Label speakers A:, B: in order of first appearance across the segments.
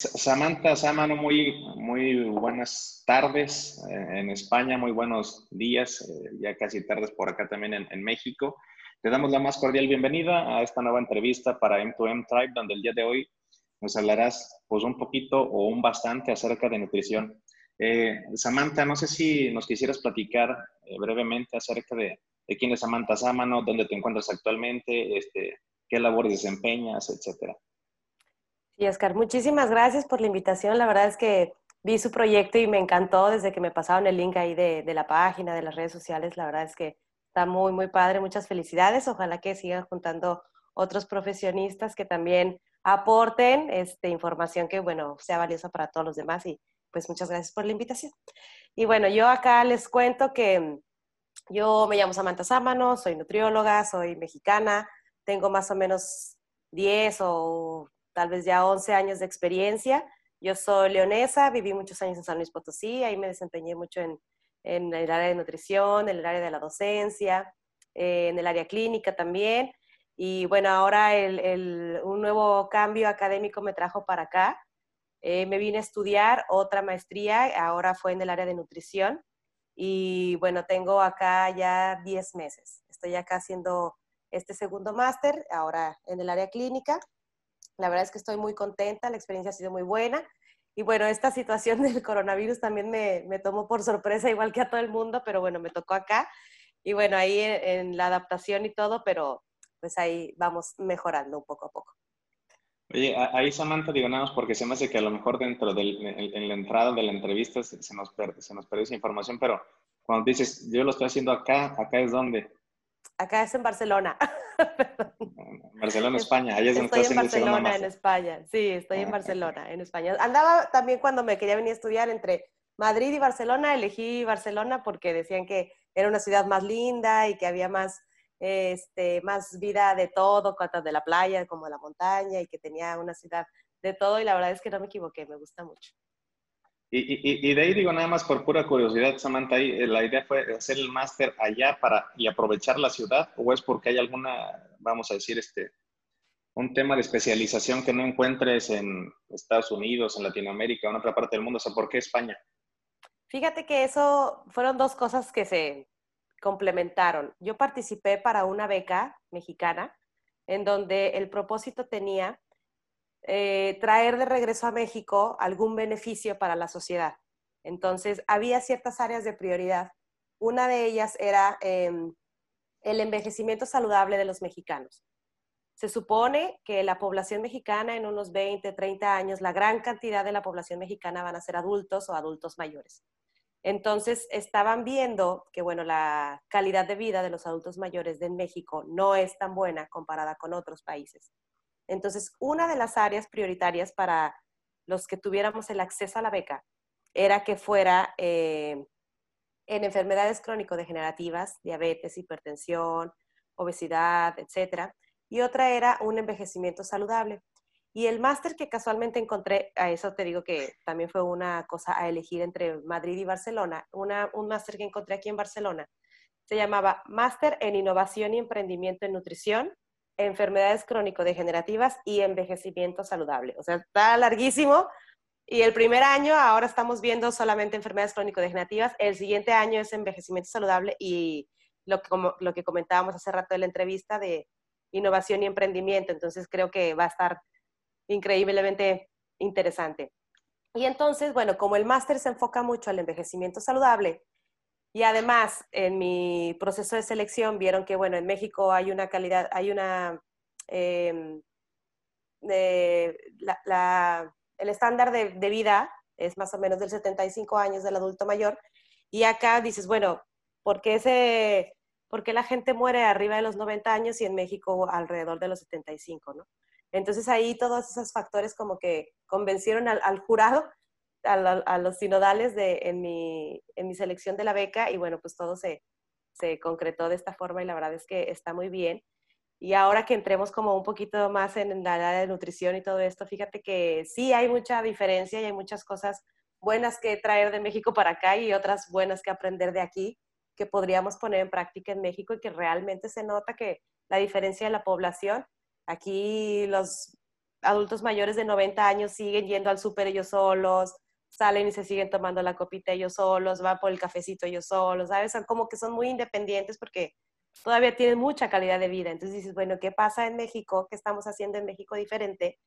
A: Samantha Samano, muy, muy buenas tardes eh, en España, muy buenos días, eh, ya casi tardes por acá también en, México. Te damos la más cordial bienvenida a esta nueva entrevista para M2M Tribe, donde el día de hoy nos hablarás pues un poquito o un bastante acerca de nutrición. Eh, Samantha, no sé si nos quisieras platicar brevemente acerca de, de, quién es Samantha Samano, dónde te encuentras actualmente, este, qué labores desempeñas, etcétera.
B: Y Oscar, muchísimas gracias por la invitación. La verdad es que vi su proyecto y me encantó desde que me pasaron el link ahí de, la página, de las redes sociales. La verdad es que está muy, muy padre. Muchas felicidades. Ojalá que sigan juntando otros profesionistas que también aporten este, información que, bueno, sea valiosa para todos los demás. Y pues muchas gracias por la invitación. Y bueno, yo acá les cuento que yo me llamo Samantha Sámano, soy nutrióloga, soy mexicana, tengo más o menos 10 o tal vez ya 11 años de experiencia. Yo soy leonesa, viví muchos años en San Luis Potosí, ahí me desempeñé mucho en, en el área de nutrición, en el área de la docencia, eh, en el área clínica también. Y bueno, ahora el, el, un nuevo cambio académico me trajo para acá. Eh, me vine a estudiar otra maestría, ahora fue en el área de nutrición. Y bueno, tengo acá ya 10 meses. Estoy acá haciendo este segundo máster, ahora en el área clínica. La verdad es que estoy muy contenta, la experiencia ha sido muy buena. Y bueno, esta situación del coronavirus también me, me tomó por sorpresa, igual que a todo el mundo, pero bueno, me tocó acá. Y bueno, ahí en, la adaptación y todo, pero pues ahí vamos mejorando un poco a poco.
A: Oye, ahí Samantha, digo nada más porque se me hace que a lo mejor dentro de en la entrada de la entrevista se, nos, se nos perdió esa información, pero cuando dices, yo lo estoy haciendo acá, ¿acá es dónde?
B: Acá es en Barcelona.
A: Barcelona, España. Ahí es
B: estoy en Barcelona, en España. Sí, estoy en ah, Barcelona, en España. Andaba también cuando me quería venir a estudiar entre Madrid y Barcelona. Elegí Barcelona porque decían que era una ciudad más linda y que había más, este, más vida de todo, tanto de la playa como de la montaña y que tenía una ciudad de todo. Y la verdad es que no me equivoqué, me gusta mucho.
A: Y, de ahí digo nada más por pura curiosidad, Samantha, eh, ¿la idea fue hacer el máster allá para y aprovechar la ciudad o es porque hay alguna, vamos a decir, este, un tema de especialización que no encuentres en Estados Unidos, en Latinoamérica en otra parte del mundo? O sea, ¿por qué España?
B: Fíjate que eso fueron dos cosas que se complementaron. Yo participé para una beca mexicana en donde el propósito tenía eh, traer de regreso a México algún beneficio para la sociedad. Entonces, había ciertas áreas de prioridad. Una de ellas era em, el envejecimiento saludable de los mexicanos. Se supone que la población mexicana en unos 20, 30 años, la gran cantidad de la población mexicana van a ser adultos o adultos mayores. Entonces, estaban viendo que, bueno, la calidad de vida de los adultos mayores de México no es tan buena comparada con otros países. Entonces, una de las áreas prioritarias para los que tuviéramos el acceso a la beca era que fuera eh, en enfermedades crónico-degenerativas, diabetes, hipertensión, obesidad, etc. Y otra era un envejecimiento saludable. Y el máster que casualmente encontré, a eso te digo que también fue una cosa a elegir entre Madrid y Barcelona, un máster que encontré aquí en Barcelona, se llamaba Máster en Innovación y Emprendimiento en Nutrición enfermedades crónico-degenerativas y envejecimiento saludable. O sea, está larguísimo. Y el primer año ahora estamos viendo solamente enfermedades crónico-degenerativas. El siguiente año es envejecimiento saludable y lo que, lo que comentábamos hace rato en la entrevista de innovación y emprendimiento. Entonces creo que va a estar increíblemente interesante. Y entonces, bueno, como el máster se enfoca mucho al envejecimiento saludable, y además, en mi proceso de selección vieron que, bueno, en México hay una calidad, hay una, em, el estándar de, vida es más o menos del 75 años del adulto mayor. Y acá dices, bueno, ¿por qué, ese, ¿por qué la gente muere arriba de los 90 años y en México alrededor de los 75, no? Entonces ahí todos esos factores como que convencieron al jurado a, los sinodales de, en, mi, en mi selección de la beca y bueno, pues todo se, se concretó de esta forma y la verdad es que está muy bien. Y ahora que entremos como un poquito más en la área de nutrición y todo esto, fíjate que sí hay mucha diferencia y hay muchas cosas buenas que traer de México para acá y otras buenas que aprender de aquí que podríamos poner en práctica en México y que realmente se nota que la diferencia de la población, aquí los adultos mayores de 90 años siguen yendo al súper ellos solos, salen y se siguen tomando la copita ellos solos, van por el cafecito ellos solos, ¿sabes? Son como que son muy independientes porque todavía tienen mucha calidad de vida. Entonces dices, bueno, ¿qué pasa en México? ¿Qué estamos haciendo en México diferente?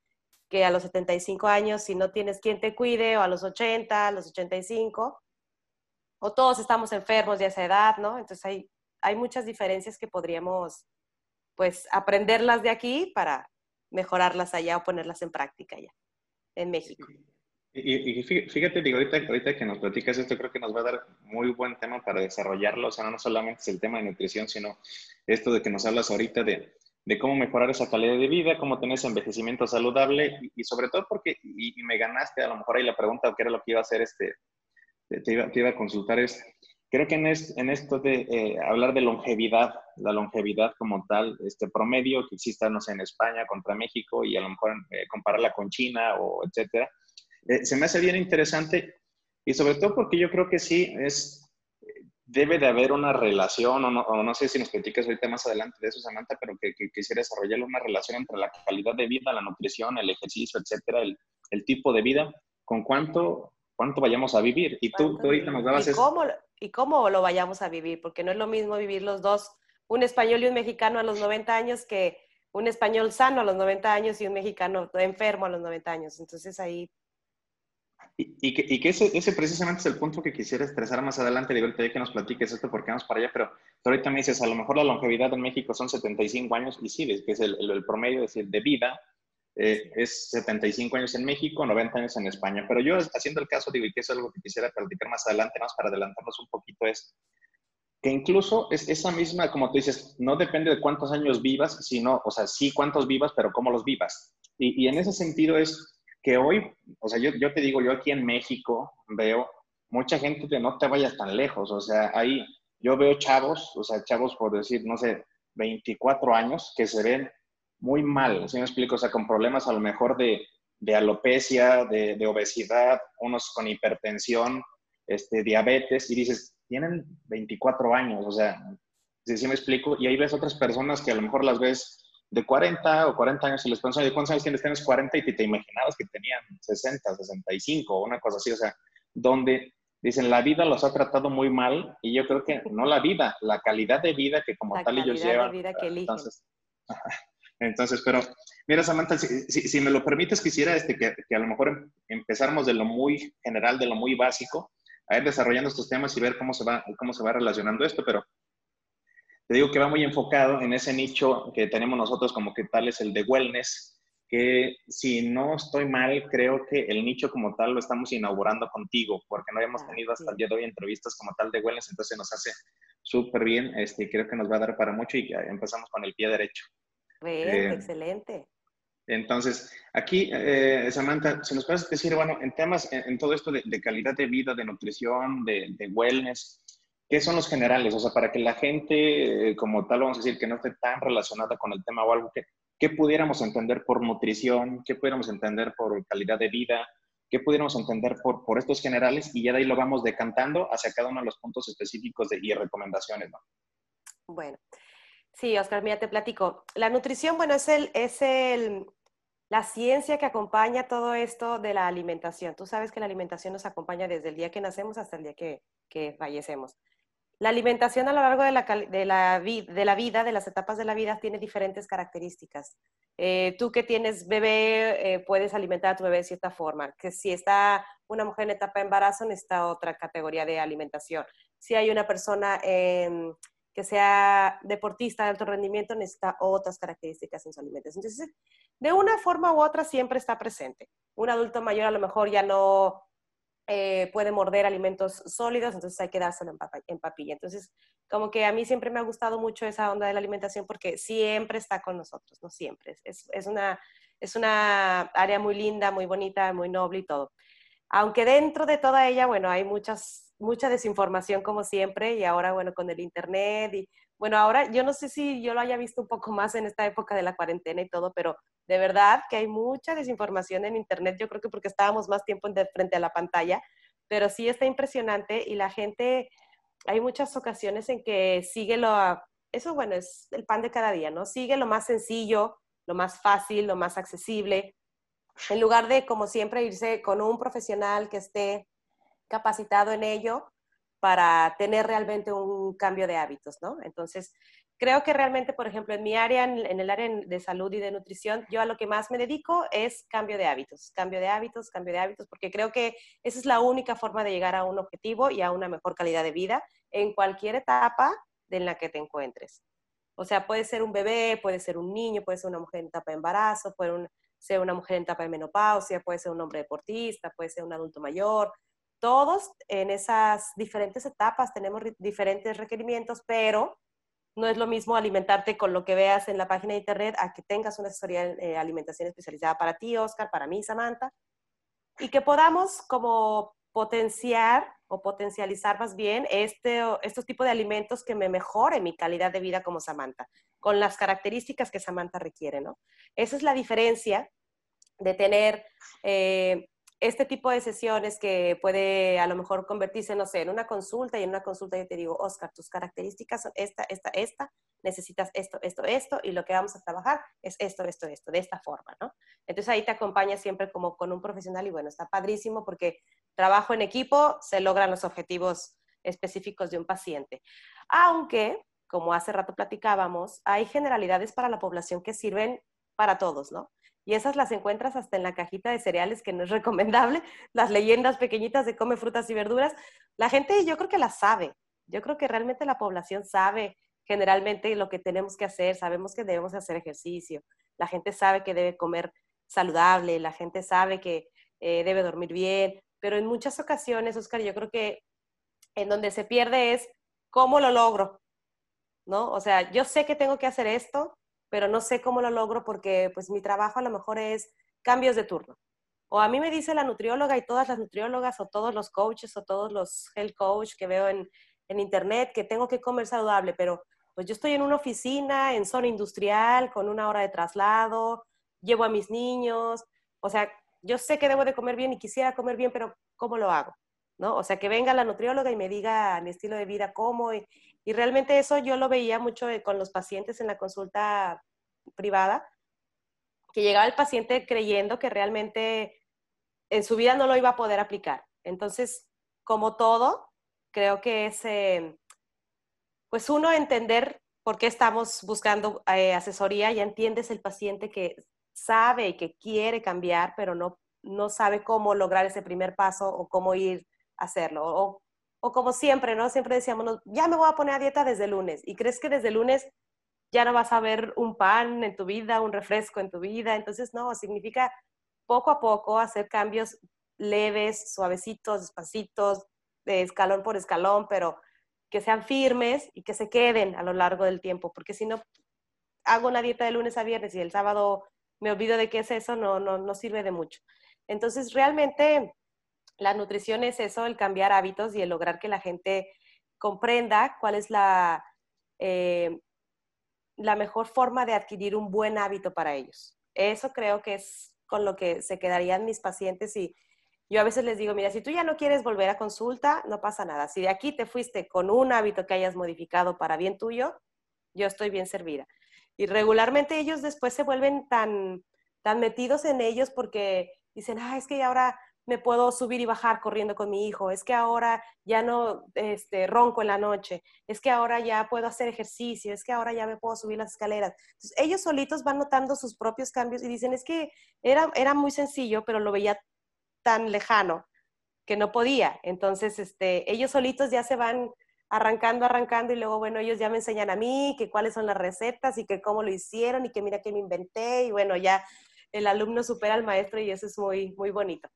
B: Que a los 75 años, si no tienes quien te cuide, o a los 80, a los 85, o todos estamos enfermos de esa edad, ¿no? Entonces hay, hay muchas diferencias que podríamos, pues, aprenderlas de aquí para mejorarlas allá o ponerlas en práctica ya, en México.
A: Y, fíjate, digo, ahorita, ahorita que nos platicas esto, creo que nos va a dar muy buen tema para desarrollarlo. O sea, no solamente es el tema de nutrición, sino esto de que nos hablas ahorita de, de cómo mejorar esa calidad de vida, cómo tener ese envejecimiento saludable y, sobre todo porque, y, me ganaste a lo mejor ahí la pregunta, que era lo que iba a hacer este, te iba, te iba a consultar, es, creo que en, en esto de eh, hablar de longevidad, la longevidad como tal, este promedio que exista, no sé, en España contra México y a lo mejor eh, compararla con China o etcétera, eh, se me hace bien interesante y sobre todo porque yo creo que sí es, debe de haber una relación, o no, sé si nos platicas ahorita más adelante de eso, Samantha, pero que, quisiera desarrollar una relación entre la calidad de vida, la nutrición, el ejercicio, etcétera, el, el tipo de vida, con cuánto, cuánto vayamos a vivir. Y tú, ahorita nos dabas
B: ¿Y cómo, ¿Y cómo lo vayamos a vivir? Porque no es lo mismo vivir los dos, un español y un mexicano a los 90 años que un español sano a los 90 años y un mexicano enfermo a los 90 años. Entonces ahí
A: y, que, y que ese, ese, precisamente es el punto que quisiera estresar más adelante. Digo, ahorita que nos platiques esto porque vamos para allá, pero, ahorita me dices, a lo mejor la longevidad en México son 75 años, y sí, es que es el, el, promedio decir, de vida, eh, es 75 años en México, 90 años en España. Pero yo, haciendo el caso, digo, y que es algo que quisiera platicar más adelante, más para adelantarnos un poquito, es que incluso es esa misma, como tú dices, no depende de cuántos años vivas, sino, o sea, sí cuántos vivas, pero cómo los vivas. Y, y en ese sentido es que hoy, o sea, yo, yo te digo, yo aquí en México veo mucha gente que no te vayas tan lejos, o sea, ahí yo veo chavos, o sea, chavos por decir, no sé, 24 años, que se ven muy mal, ¿sí me explico? O sea, con problemas a lo mejor de, de alopecia, de, de, obesidad, unos con hipertensión, este, diabetes, y dices, tienen 24 años, o sea, ¿sí, me explico? Y ahí ves otras personas que a lo mejor las ves de 40 o 40 años y les ¿de cuántos años tienes? Tienes 40 y te, imaginabas que tenían 60, 65 o una cosa así, o sea, donde dicen, la vida los ha tratado muy mal y yo creo que no la vida, la calidad de vida que como tal ellos llevan. Vida que entonces, entonces, pero mira Samantha, si, si, me lo permites, quisiera este, que, que, a lo mejor empezáramos de lo muy general, de lo muy básico, a ir desarrollando estos temas y ver cómo se va, cómo se va relacionando esto, pero te digo que va muy enfocado en ese nicho que tenemos nosotros como que tal es el de wellness, que si no estoy mal, creo que el nicho como tal lo estamos inaugurando contigo, porque no habíamos ah, tenido hasta el día de hoy entrevistas como tal de wellness, entonces nos hace súper bien, este, creo que nos va a dar para mucho y empezamos con el pie derecho.
B: Bien, eh, excelente.
A: Entonces, aquí, eh, Samantha, si nos puedes decir, bueno, en temas, en, todo esto de, calidad de vida, de nutrición, de, de wellness, ¿Qué son los generales? O sea, para que la gente, eh, como tal, vamos a decir, que no esté tan relacionada con el tema o algo, que, ¿qué pudiéramos entender por nutrición? ¿Qué pudiéramos entender por calidad de vida? ¿Qué pudiéramos entender por, estos generales? Y ya de ahí lo vamos decantando hacia cada uno de los puntos específicos de, y recomendaciones, ¿no?
B: Bueno, sí, Oscar, mira, te platico. La nutrición, bueno, es, el, es el, la ciencia que acompaña todo esto de la alimentación. Tú sabes que la alimentación nos acompaña desde el día que nacemos hasta el día que, que fallecemos. La alimentación a lo largo de la, de la, vida, de las etapas de la vida, tiene diferentes características. Eh, tú que tienes bebé, eh, puedes alimentar a tu bebé de cierta forma. Que si está una mujer en etapa de embarazo, necesita otra categoría de alimentación. Si hay una persona que sea deportista de alto rendimiento, necesita otras características en su alimentación. Entonces, de una forma u otra siempre está presente. Un adulto mayor a lo mejor ya no eh, puede morder alimentos sólidos, entonces hay que dárselo en, papilla. Entonces, como que a mí siempre me ha gustado mucho esa onda de la alimentación porque siempre está con nosotros, no siempre. Es, es, una, es una área muy linda, muy bonita, muy noble y todo. Aunque dentro de toda ella, bueno, hay muchas, mucha desinformación como siempre y ahora, bueno, con el Internet y, bueno, ahora yo no sé si yo lo haya visto un poco más en esta época de la cuarentena y todo, pero de verdad que hay mucha desinformación en Internet, yo creo que porque estábamos más tiempo frente a la pantalla, pero sí está impresionante y la gente, hay muchas ocasiones en que sigue lo, eso bueno, es el pan de cada día, ¿no? Sigue lo más sencillo, lo más fácil, lo más accesible, en lugar de, como siempre, irse con un profesional que esté capacitado en ello para tener realmente un cambio de hábitos, ¿no? Entonces, creo que realmente, por ejemplo, en mi área, en, el área de salud y de nutrición, yo a lo que más me dedico es cambio de hábitos, cambio de hábitos, cambio de hábitos, porque creo que esa es la única forma de llegar a un objetivo y a una mejor calidad de vida en cualquier etapa en la que te encuentres. O sea, puede ser un bebé, puede ser un niño, puede ser una mujer en etapa de embarazo, puede ser una mujer en etapa de menopausia, puede ser un hombre deportista, puede ser un adulto mayor, todos en esas diferentes etapas tenemos diferentes requerimientos, pero no es lo mismo alimentarte con lo que veas en la página de internet a que tengas una asesoría de eh, alimentación especializada para ti, Oscar, para mí, Samantha, y que podamos como potenciar o potencializar más bien este, estos tipos de alimentos que me mejoren mi calidad de vida como Samantha, con las características que Samantha requiere, ¿no? Esa es la diferencia de tener eh, este tipo de sesiones que puede a lo mejor convertirse, no sé, en una consulta y en una consulta yo te digo, Oscar, tus características son esta, esta, esta, necesitas esto, esto, esto, y lo que vamos a trabajar es esto, esto, esto, de esta forma, ¿no? Entonces ahí te acompaña siempre como con un profesional y bueno, está padrísimo porque trabajo en equipo, se logran los objetivos específicos de un paciente. Aunque, como hace rato platicábamos, hay generalidades para la población que sirven para todos, ¿no? Y esas las encuentras hasta en la cajita de cereales, que no es recomendable, las leyendas pequeñitas de come frutas y verduras. La gente yo creo que las sabe, yo creo que realmente la población sabe generalmente lo que tenemos que hacer, sabemos que debemos hacer ejercicio, la gente sabe que debe comer saludable, la gente sabe que eh, debe dormir bien, pero en muchas ocasiones, Oscar, yo creo que en donde se pierde es cómo lo logro, ¿no? O sea, yo sé que tengo que hacer esto, pero no sé cómo lo logro porque pues mi trabajo a lo mejor es cambios de turno. O a mí me dice la nutrióloga y todas las nutriólogas o todos los coaches o todos los health coach que veo en, en internet que tengo que comer saludable, pero pues yo estoy en una oficina, en zona industrial, con una hora de traslado, llevo a mis niños, o sea, yo sé que debo de comer bien y quisiera comer bien, pero ¿cómo lo hago? ¿No? O sea, que venga la nutrióloga y me diga mi estilo de vida cómo, y, realmente eso yo lo veía mucho eh, con los pacientes en la consulta privada, que llegaba el paciente creyendo que realmente en su vida no lo iba a poder aplicar. Entonces, como todo, creo que es, eh, pues uno entender por qué estamos buscando eh, asesoría, ya entiendes el paciente que sabe y que quiere cambiar, pero no, no sabe cómo lograr ese primer paso o cómo ir hacerlo, o o como siempre, ¿no? Siempre decíamos, ya me voy a poner a dieta desde lunes. Y crees que desde lunes ya no vas a ver un pan en tu vida, un refresco en tu vida. Entonces, no, significa poco a poco hacer cambios leves, suavecitos, despacitos, de escalón por escalón, pero que sean firmes y que se queden a lo largo del tiempo, porque si no hago una dieta de lunes a viernes y el sábado me olvido de qué es eso, no, no, no sirve de mucho. Entonces, realmente la nutrición es eso, el cambiar hábitos y el lograr que la gente comprenda cuál es la, eh, la mejor forma de adquirir un buen hábito para ellos. Eso creo que es con lo que se quedarían mis pacientes y yo a veces les digo, mira, si tú ya no quieres volver a consulta, no pasa nada. Si de aquí te fuiste con un hábito que hayas modificado para bien tuyo, yo estoy bien servida. Y regularmente ellos después se vuelven tan, tan metidos en ellos porque dicen, ah, es que ahora me puedo subir y bajar corriendo con mi hijo, es que ahora ya no este, ronco en la noche, es que ahora ya puedo hacer ejercicio, es que ahora ya me puedo subir las escaleras. Ellos solitos van notando sus propios cambios y dicen, es que era, era muy sencillo, pero lo veía tan lejano que no podía. Entonces, este, ellos solitos ya se van arrancando, arrancando y luego, bueno, ellos ya me enseñan a mí que cuáles son las recetas y que cómo lo hicieron y que mira que me inventé y bueno, ya el alumno supera al maestro y eso es muy, muy bonito.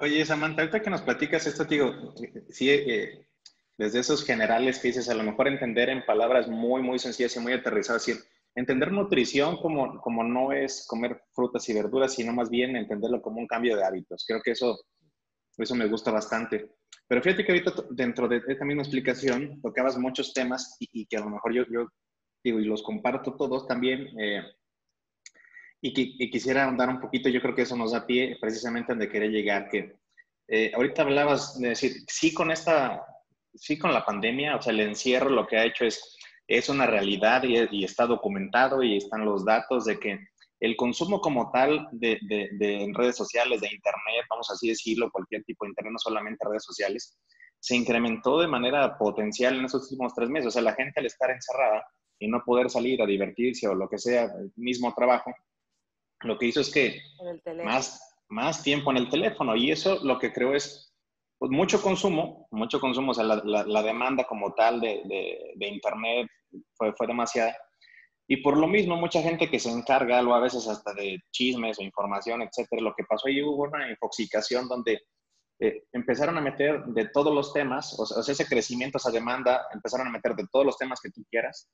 A: Oye, Samantha, ahorita que nos platicas esto, digo, sí, eh, desde esos generales que dices, a lo mejor entender en palabras muy, muy sencillas y muy aterrizadas, decir, entender nutrición como, como no es comer frutas y verduras, sino más bien entenderlo como un cambio de hábitos. Creo que eso, eso me gusta bastante. Pero fíjate que ahorita dentro de esta misma explicación tocabas muchos temas y, que a lo mejor yo, yo digo, y los comparto todos también. Eh, y, quisiera ahondar un poquito, yo creo que eso nos da pie precisamente donde quería llegar, que eh, ahorita hablabas de decir, sí con esta, sí con la pandemia, o sea, el encierro lo que ha hecho es, es una realidad y, está documentado y están los datos de que el consumo como tal de, de, redes sociales, de Internet, vamos así decirlo, cualquier tipo de Internet, no solamente redes sociales, se incrementó de manera potencial en estos últimos tres meses. O sea, la gente al estar encerrada y no poder salir a divertirse o lo que sea, el mismo trabajo, lo que hizo es que más, más tiempo en el teléfono. Y eso lo que creo es pues, mucho consumo, mucho consumo, o sea, la, la, demanda como tal de, de, de Internet fue, fue demasiada. Y por lo mismo, mucha gente que se encarga, algo a veces hasta de chismes o información, etcétera, lo que pasó ahí hubo una infoxicación donde eh, empezaron a meter de todos los temas, o sea, ese crecimiento, esa demanda, empezaron a meter de todos los temas que tú quieras,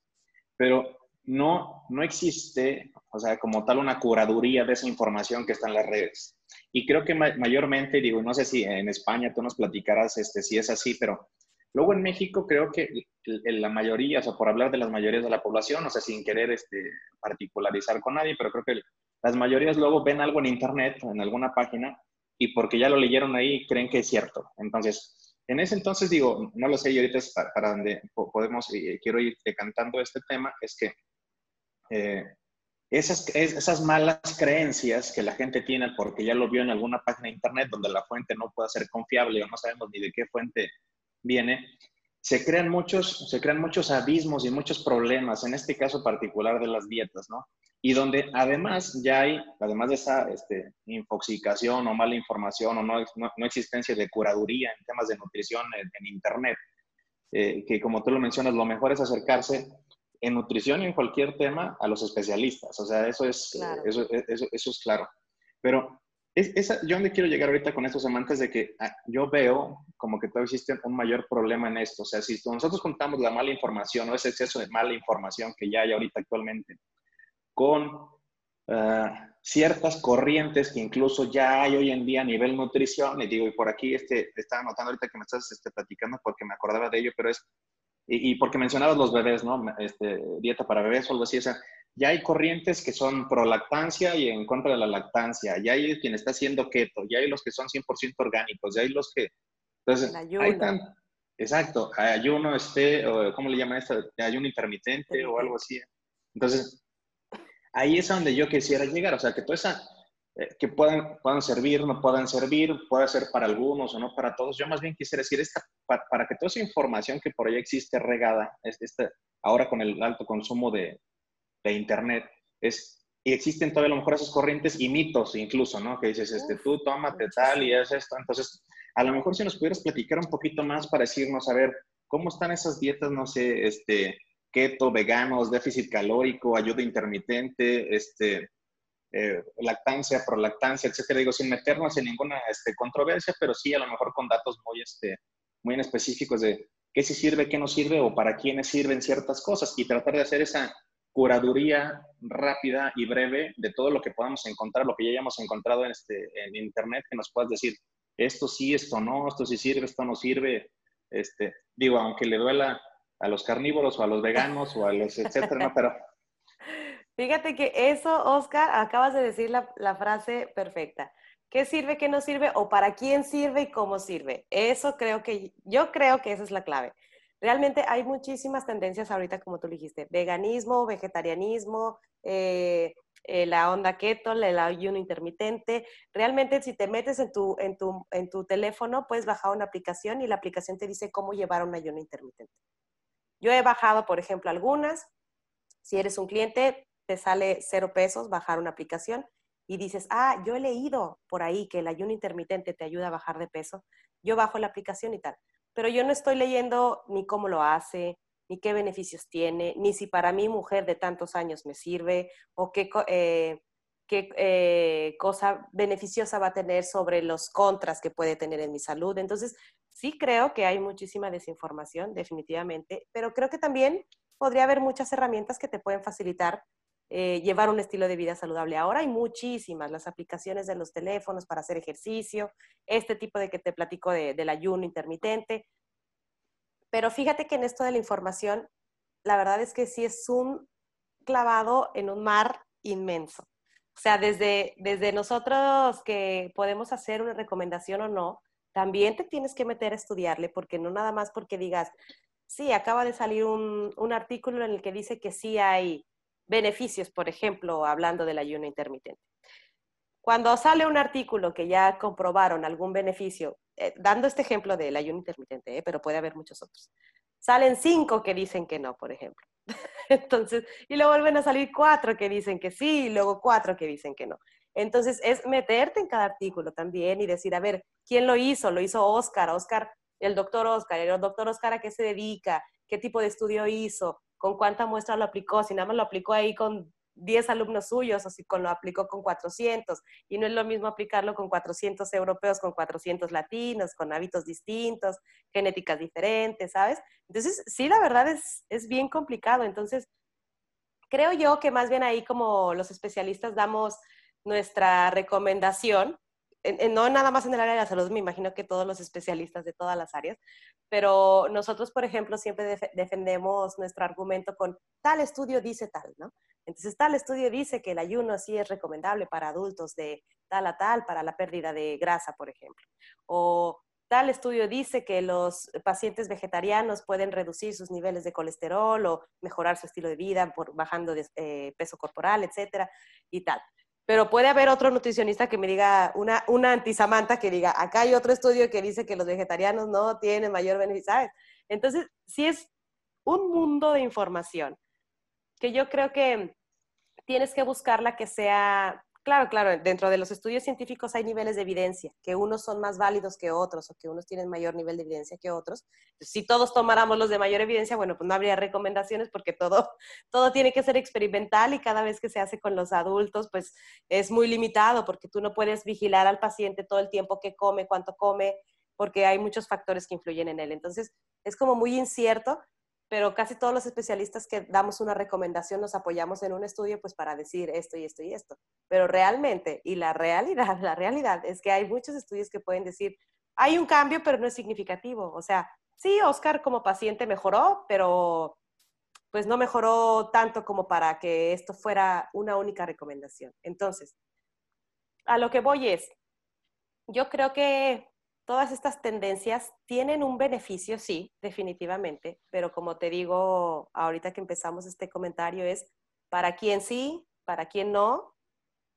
A: pero no, no existe, o sea, como tal una curaduría de esa información que está en las redes. Y creo que mayormente, digo, no sé si en España tú nos platicarás este, si es así, pero Luego en México creo que la mayoría, o por hablar de las mayorías de la población, o sea, sin querer este, particularizar con nadie, pero creo que las mayorías luego ven algo en internet, en alguna página, y porque ya lo leyeron ahí, creen que es cierto. Entonces, en ese entonces digo, no lo sé, y ahorita es para, donde podemos, y quiero ir decantando este tema, es que eh, esas, esas malas creencias que la gente tiene porque ya lo vio en alguna página de internet donde la fuente no puede ser confiable o no sabemos ni de qué fuente viene, se crean muchos, se crean muchos abismos y muchos problemas, en este caso particular de las dietas, ¿no? Y donde además ya hay, además de esa este, infoxicación o mala información o no, no, existencia de curaduría en temas de nutrición en, Internet, eh, que como tú lo mencionas, lo mejor es acercarse en nutrición y en cualquier tema a los especialistas. O sea, eso es, eso, eso, eso, es claro. Pero es, esa, yo donde quiero llegar ahorita con estos amantes de que ah, yo veo como que todavía existe un mayor problema en esto. O sea, si nosotros contamos la mala información o ese exceso de mala información que ya hay ahorita actualmente con ah, ciertas corrientes que incluso ya hay hoy en día a nivel nutrición, y digo, y por aquí este, estaba notando ahorita que me estás este, platicando porque me acordaba de ello, pero es, y, y porque mencionabas los bebés, ¿no? Este, dieta para bebés o algo así, o sea, ya hay corrientes que son pro lactancia y en contra de la lactancia, ya hay quien está haciendo keto, ya hay los que son 100% orgánicos, ya hay los que... Entonces, hay tan, exacto, ayuno, este, ¿cómo le llaman esto? Ayuno intermitente o algo así. Entonces, ahí es a donde yo quisiera llegar, o sea, que toda esa, eh, que puedan, puedan servir, no puedan servir, puede ser para algunos o no para todos. Yo más bien quisiera decir, esta, para, que toda esa información que por ahí existe regada, este, ahora con el alto consumo de, de Internet. Es, y existen todavía a lo mejor esas corrientes y mitos incluso, ¿no? Que dices, este, tú tómate tal y es esto. Entonces, a lo mejor si nos pudieras platicar un poquito más para decirnos, a ver, ¿cómo están esas dietas, no sé, este, keto, veganos, déficit calórico, ayuda intermitente, este, eh, lactancia, prolactancia, etcétera? Digo, sin meternos en ninguna este, controversia, pero sí a lo mejor con datos muy, este, específicos de qué sí sirve, qué no sirve o para quiénes sirven ciertas cosas y tratar de hacer esa curaduría rápida y breve de todo lo que podamos encontrar, lo que ya hayamos encontrado en, este, Internet, que nos puedas decir, esto sí, esto no, esto sí sirve, esto no sirve. Este, digo, aunque le duela a los carnívoros o a los veganos o a los etcétera, ¿no? Pero...
B: Fíjate que eso, Oscar, acabas de decir la, la frase perfecta. ¿Qué sirve, qué no sirve o para quién sirve y cómo sirve? Eso creo que, yo creo que esa es la clave. Realmente hay muchísimas tendencias ahorita, como tú dijiste, veganismo, vegetarianismo, eh, eh, la onda keto, el ayuno intermitente. Realmente si te metes en tu, en, tu, en tu teléfono, puedes bajar una aplicación y la aplicación te dice cómo llevar un ayuno intermitente. Yo he bajado, por ejemplo, algunas. Si eres un cliente, te sale cero pesos bajar una aplicación y dices, ah, yo he leído por ahí que el ayuno intermitente te ayuda a bajar de peso. Yo bajo la aplicación y tal pero yo no estoy leyendo ni cómo lo hace, ni qué beneficios tiene, ni si para mi mujer de tantos años me sirve, o qué, eh, qué eh, cosa beneficiosa va a tener sobre los contras que puede tener en mi salud. Entonces, sí creo que hay muchísima desinformación, definitivamente, pero creo que también podría haber muchas herramientas que te pueden facilitar eh, llevar un estilo de vida saludable. Ahora hay muchísimas, las aplicaciones de los teléfonos para hacer ejercicio, este tipo de que te platico del ayuno intermitente. Pero fíjate que en esto de la información, la verdad es que sí es un clavado en un mar inmenso. O sea, desde, desde nosotros que podemos hacer una recomendación o no, también te tienes que meter a estudiarle, porque no nada más porque digas, sí, acaba de salir un, un artículo en el que dice que sí hay beneficios, por ejemplo, hablando del ayuno intermitente. Cuando sale un artículo que ya comprobaron algún beneficio, eh, dando este ejemplo del ayuno intermitente, eh, pero puede haber muchos otros, salen cinco que dicen que no, por ejemplo. Entonces, y luego vuelven a salir cuatro que dicen que sí, y luego cuatro que dicen que no. Entonces, es meterte en cada artículo también y decir, a ver, ¿quién lo hizo? Lo hizo Oscar, Oscar, el doctor Oscar, el doctor Oscar a qué se dedica, qué tipo de estudio hizo, con cuánta muestra lo aplicó, si nada más lo aplicó ahí con 10 alumnos suyos o si con, lo aplicó con 400. Y no es lo mismo aplicarlo con 400 europeos, con 400 latinos, con hábitos distintos, genéticas diferentes, ¿sabes? Entonces, sí, la verdad es, es bien complicado. Entonces, creo yo que más bien ahí como los especialistas damos nuestra recomendación, no nada más en el área de la salud, me imagino que todos los especialistas de todas las áreas, pero nosotros, por ejemplo, siempre defendemos nuestro argumento con tal estudio dice tal, ¿no? Entonces, tal estudio dice que el ayuno sí es recomendable para adultos de tal a tal, para la pérdida de grasa, por ejemplo. O tal estudio dice que los pacientes vegetarianos pueden reducir sus niveles de colesterol o mejorar su estilo de vida por bajando de eh, peso corporal, etcétera, y tal. Pero puede haber otro nutricionista que me diga, una, una antisamanta que diga, acá hay otro estudio que dice que los vegetarianos no tienen mayor beneficio. Entonces, sí es un mundo de información que yo creo que tienes que buscarla que sea, claro, claro, dentro de los estudios científicos hay niveles de evidencia, que unos son más válidos que otros o que unos tienen mayor nivel de evidencia que otros. Si todos tomáramos los de mayor evidencia, bueno, pues no habría recomendaciones porque todo, todo tiene que ser experimental y cada vez que se hace con los adultos, pues es muy limitado porque tú no puedes vigilar al paciente todo el tiempo que come, cuánto come, porque hay muchos factores que influyen en él. Entonces, es como muy incierto pero casi todos los especialistas que damos una recomendación nos apoyamos en un estudio pues para decir esto y esto y esto. Pero realmente, y la realidad, la realidad es que hay muchos estudios que pueden decir, hay un cambio, pero no es significativo. O sea, sí, Oscar como paciente mejoró, pero pues no mejoró tanto como para que esto fuera una única recomendación. Entonces, a lo que voy es, yo creo que todas estas tendencias tienen un beneficio, sí, definitivamente, pero como te digo ahorita que empezamos este comentario es para quién sí, para quién no,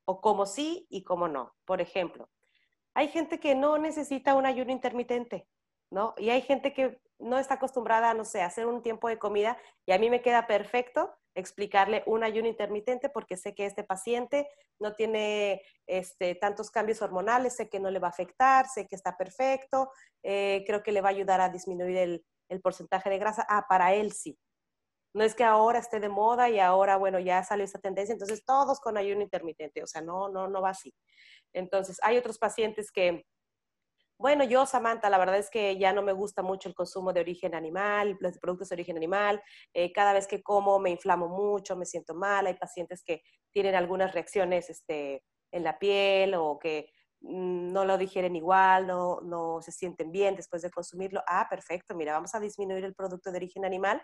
B: o cómo sí y cómo no. Por ejemplo, hay gente que no necesita un ayuno intermitente, ¿no? Y hay gente que no está acostumbrada, no sé, a hacer un tiempo de comida y a mí me queda perfecto explicarle un ayuno intermitente porque sé que este paciente no tiene este, tantos cambios hormonales, sé que no le va a afectar, sé que está perfecto, eh, creo que le va a ayudar a disminuir el, el, porcentaje de grasa. Ah, para él sí. No es que ahora esté de moda y ahora, bueno, ya salió esta tendencia, entonces todos con ayuno intermitente, o sea, no, no, no va así. Entonces, hay otros pacientes que bueno, yo, Samantha, la verdad es que ya no me gusta mucho el consumo de origen animal, los productos de origen animal. Eh, cada vez que como me inflamo mucho, me siento mal. Hay pacientes que tienen algunas reacciones este, en la piel o que mm, no lo digieren igual, no, no se sienten bien después de consumirlo. Ah, perfecto, mira, vamos a disminuir el producto de origen animal.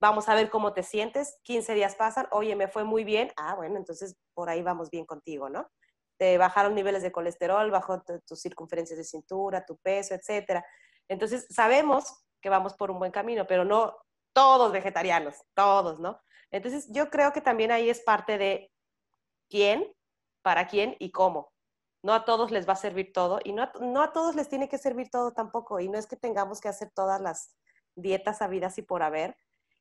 B: Vamos a ver cómo te sientes. 15 días pasan, oye, me fue muy bien. Ah, bueno, entonces por ahí vamos bien contigo, ¿no? Te bajaron niveles de colesterol, bajó tus circunferencias de cintura, tu peso, etcétera. Entonces, sabemos que vamos por un buen camino, pero no todos vegetarianos, todos, ¿no? Entonces, yo creo que también ahí es parte de quién, para quién y cómo. No a todos les va a servir todo y no a, no a todos les tiene que servir todo tampoco. Y no es que tengamos que hacer todas las dietas habidas y por haber,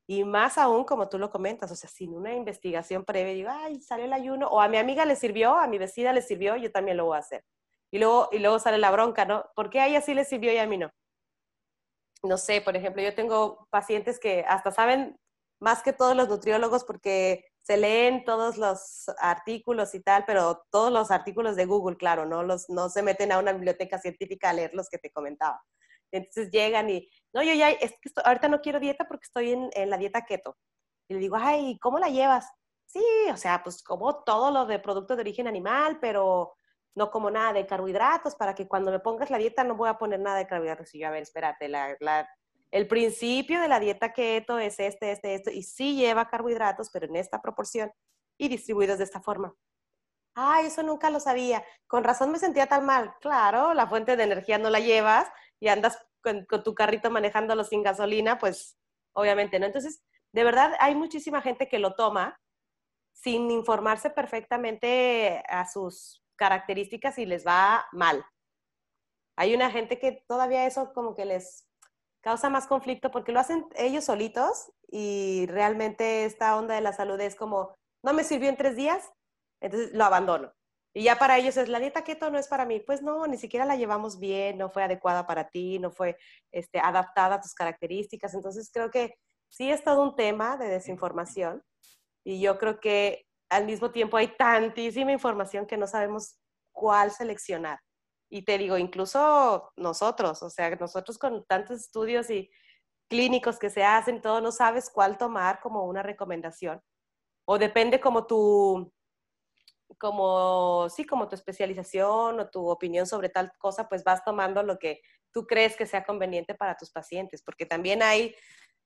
B: y más aún, como tú lo comentas, o sea, sin una investigación previa, digo, ay, sale el ayuno, o a mi amiga le sirvió, a mi vecina le sirvió, yo también lo voy a hacer. Y luego, y luego sale la bronca, ¿no? ¿Por qué a ella sí le sirvió y a mí no? No sé, por ejemplo, yo tengo pacientes que hasta saben más que todos los nutriólogos porque se leen todos los artículos y tal, pero todos los artículos de Google, claro, no, los, no se meten a una biblioteca científica a leer los que te comentaba. Entonces llegan y, no, yo ya, es que ahorita no quiero dieta porque estoy en, la dieta keto. Y le digo, ay, ¿cómo la llevas? Sí, o sea, pues como todo lo de productos de origen animal, pero no como nada de carbohidratos para que cuando me pongas la dieta no voy a poner nada de carbohidratos. Y yo, a ver, espérate, la, la, el principio de la dieta keto es este, este, esto, y sí lleva carbohidratos, pero en esta proporción y distribuidos de esta forma. Ay, eso nunca lo sabía. Con razón me sentía tan mal. Claro, la fuente de energía no la llevas y andas con, tu carrito manejándolo sin gasolina, pues obviamente no. Entonces, de verdad hay muchísima gente que lo toma sin informarse perfectamente a sus características y les va mal. Hay una gente que todavía eso como que les causa más conflicto porque lo hacen ellos solitos y realmente esta onda de la salud es como, no me sirvió en tres días, entonces lo abandono. Y ya para ellos es, la dieta keto no es para mí. Pues no, ni siquiera la llevamos bien, no fue adecuada para ti, no fue este, adaptada a tus características. Entonces creo que sí es todo un tema de desinformación y yo creo que al mismo tiempo hay tantísima información que no sabemos cuál seleccionar. Y te digo, incluso nosotros, o sea, nosotros con tantos estudios y clínicos que se hacen, todo, no sabes cuál tomar como una recomendación. O depende como tu, como, sí, como tu especialización o tu opinión sobre tal cosa, pues vas tomando lo que tú crees que sea conveniente para tus pacientes, porque también hay,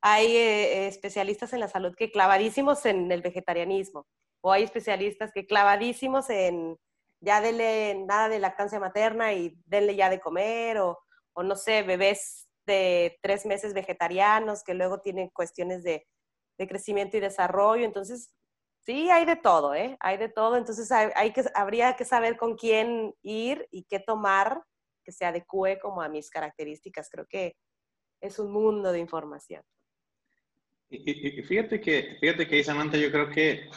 B: hay eh, especialistas en la salud que clavadísimos en el vegetarianismo, o hay especialistas que clavadísimos en ya denle nada de lactancia materna y denle ya de comer, o, o no sé, bebés de tres meses vegetarianos que luego tienen cuestiones de, de crecimiento y desarrollo. Entonces, sí, hay de todo, ¿eh? Hay de todo. Entonces, hay, que, habría que saber con quién ir y qué tomar que se adecue como a mis características. Creo que es un mundo de información.
A: Y, fíjate que, fíjate que, Samantha, yo creo que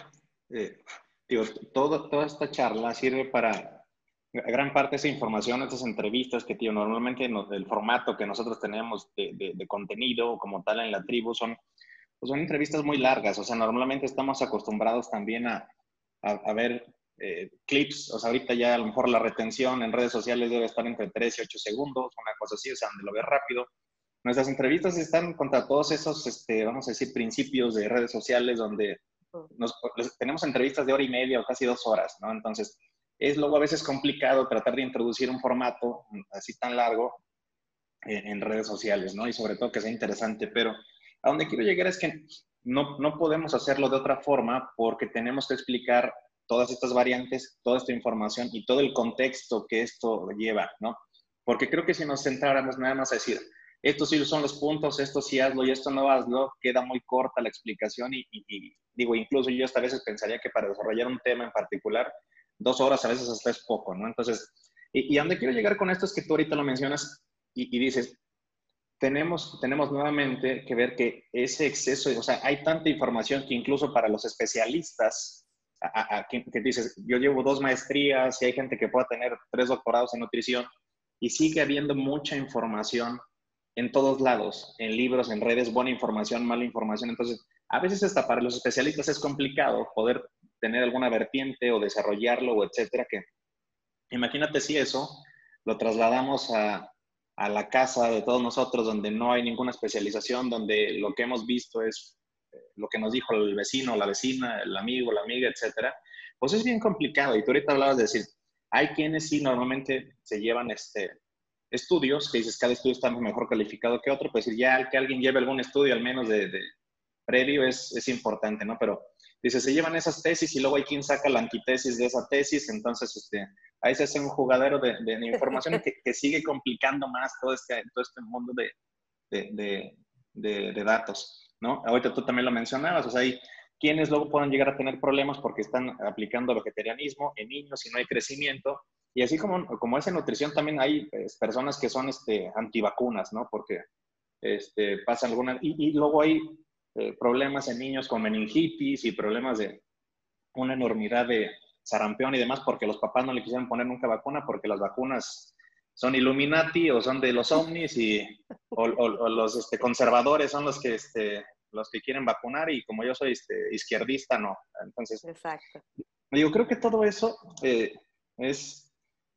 A: eh, digo, toda esta charla sirve para gran parte de esa información, estas entrevistas que, tío, normalmente el formato que nosotros tenemos de, de, contenido como tal en la tribu son, pues son entrevistas muy largas. O sea, normalmente estamos acostumbrados también a, a, ver eh, clips. O sea, ahorita ya a lo mejor la retención en redes sociales debe estar entre 3 y 8 segundos, una cosa así, o sea, donde lo ves rápido. Nuestras entrevistas están contra todos esos, este, vamos a decir, principios de redes sociales donde nos, tenemos entrevistas de hora y media o casi dos horas, ¿no? Entonces, es luego a veces complicado tratar de introducir un formato así tan largo en, redes sociales, ¿no? Y sobre todo que sea interesante, pero a donde quiero llegar es que no, no podemos hacerlo de otra forma porque tenemos que explicar todas estas variantes, toda esta información y todo el contexto que esto lleva, ¿no? Porque creo que si nos centráramos nada más a decir, estos sí son los puntos, esto sí hazlo y esto no hazlo, queda muy corta la explicación y, digo, incluso yo hasta a veces pensaría que para desarrollar un tema en particular, dos horas a veces hasta es poco, ¿no? Entonces, y, a donde quiero llegar con esto es que tú ahorita lo mencionas y, dices, tenemos, tenemos nuevamente que ver que ese exceso, o sea, hay tanta información que incluso para los especialistas, a, que, que dices, yo llevo dos maestrías y hay gente que pueda tener tres doctorados en nutrición y sigue habiendo mucha información en todos lados, en libros, en redes, buena información, mala información. Entonces, a veces hasta para los especialistas es complicado poder tener alguna vertiente o desarrollarlo o etcétera. Que imagínate si eso lo trasladamos a, a la casa de todos nosotros, donde no hay ninguna especialización, donde lo que hemos visto es eh, lo que nos dijo el vecino, la vecina, el amigo, la amiga, etcétera. Pues es bien complicado. Y tú ahorita hablabas de decir, hay quienes sí normalmente se llevan este, estudios, que dices cada estudio está mejor calificado que otro, pues ya que alguien lleve algún estudio al menos de, previo es, es, importante, ¿no? Pero dice, se llevan esas tesis y luego hay quien saca la antitesis de esa tesis, entonces este, ahí se hace un jugadero de, información que, sigue complicando más todo este, todo este mundo de, de, datos, ¿no? Ahorita tú también lo mencionabas, o sea, hay quienes luego pueden llegar a tener problemas porque están aplicando vegetarianismo en niños y no hay crecimiento, y así como, como es en nutrición, también hay pues, personas que son este, antivacunas, ¿no? Porque este, pasa alguna... Y, luego hay eh, problemas en niños con meningitis y problemas de una enormidad de sarampión y demás porque los papás no le quisieron poner nunca vacuna porque las vacunas son Illuminati o son de los ovnis y o, los este, conservadores son los que este, los que quieren vacunar y como yo soy este, izquierdista no entonces Exacto. yo creo que todo eso eh, es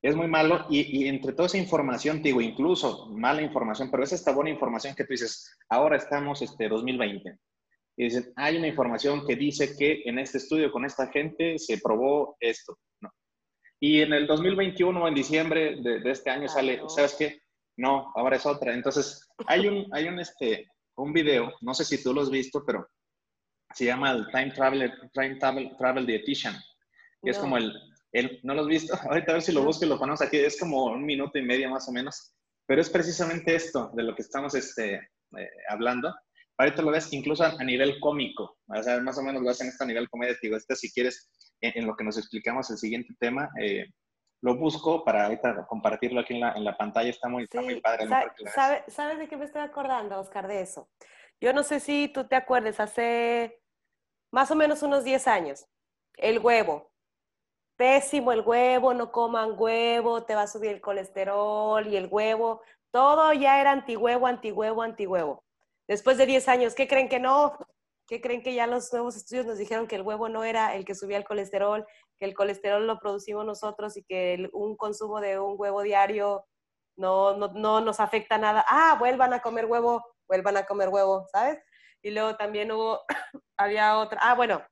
A: es muy malo y, entre toda esa información, digo, incluso mala información, pero es esta buena información que tú dices, ahora estamos este 2020. Y dicen, hay una información que dice que en este estudio con esta gente se probó esto. ¿no? Y en el 2021, en diciembre de, este año, sale, ¿sabes qué? No, ahora es otra. Entonces, hay un, hay un, este, un video, no sé si tú lo has visto, pero se llama el Time Travel, Time Travel, Travel Dietitian. Y es como el, ¿No lo has visto? Ahorita a ver si lo busco y lo ponemos aquí. Es como un minuto y medio más o menos. Pero es precisamente esto de lo que estamos este, eh, hablando. Ahorita lo ves incluso a, nivel cómico, o sea, más o menos lo hacen esto a nivel comedia, digo, este si quieres, en, lo que nos explicamos el siguiente tema, eh, lo busco para ahorita compartirlo aquí en la, en la pantalla, está muy, muy padre.
B: ¿Sabes de qué me estoy acordando, Oscar, de eso? Yo no sé si tú te acuerdas, hace más o menos unos 10 años, el huevo. Pésimo el huevo, no coman huevo, te va a subir el colesterol y el huevo. Todo ya era antihuevo, antihuevo, antihuevo. Después de 10 años, ¿qué creen que no? ¿Qué creen que ya los nuevos estudios nos dijeron que el huevo no era el que subía el colesterol, que el colesterol lo producimos nosotros y que un consumo de un huevo diario no, no, no nos afecta nada? Ah, vuelvan a comer huevo, vuelvan a comer huevo, ¿sabes? Y luego también hubo, había otra, ah, bueno,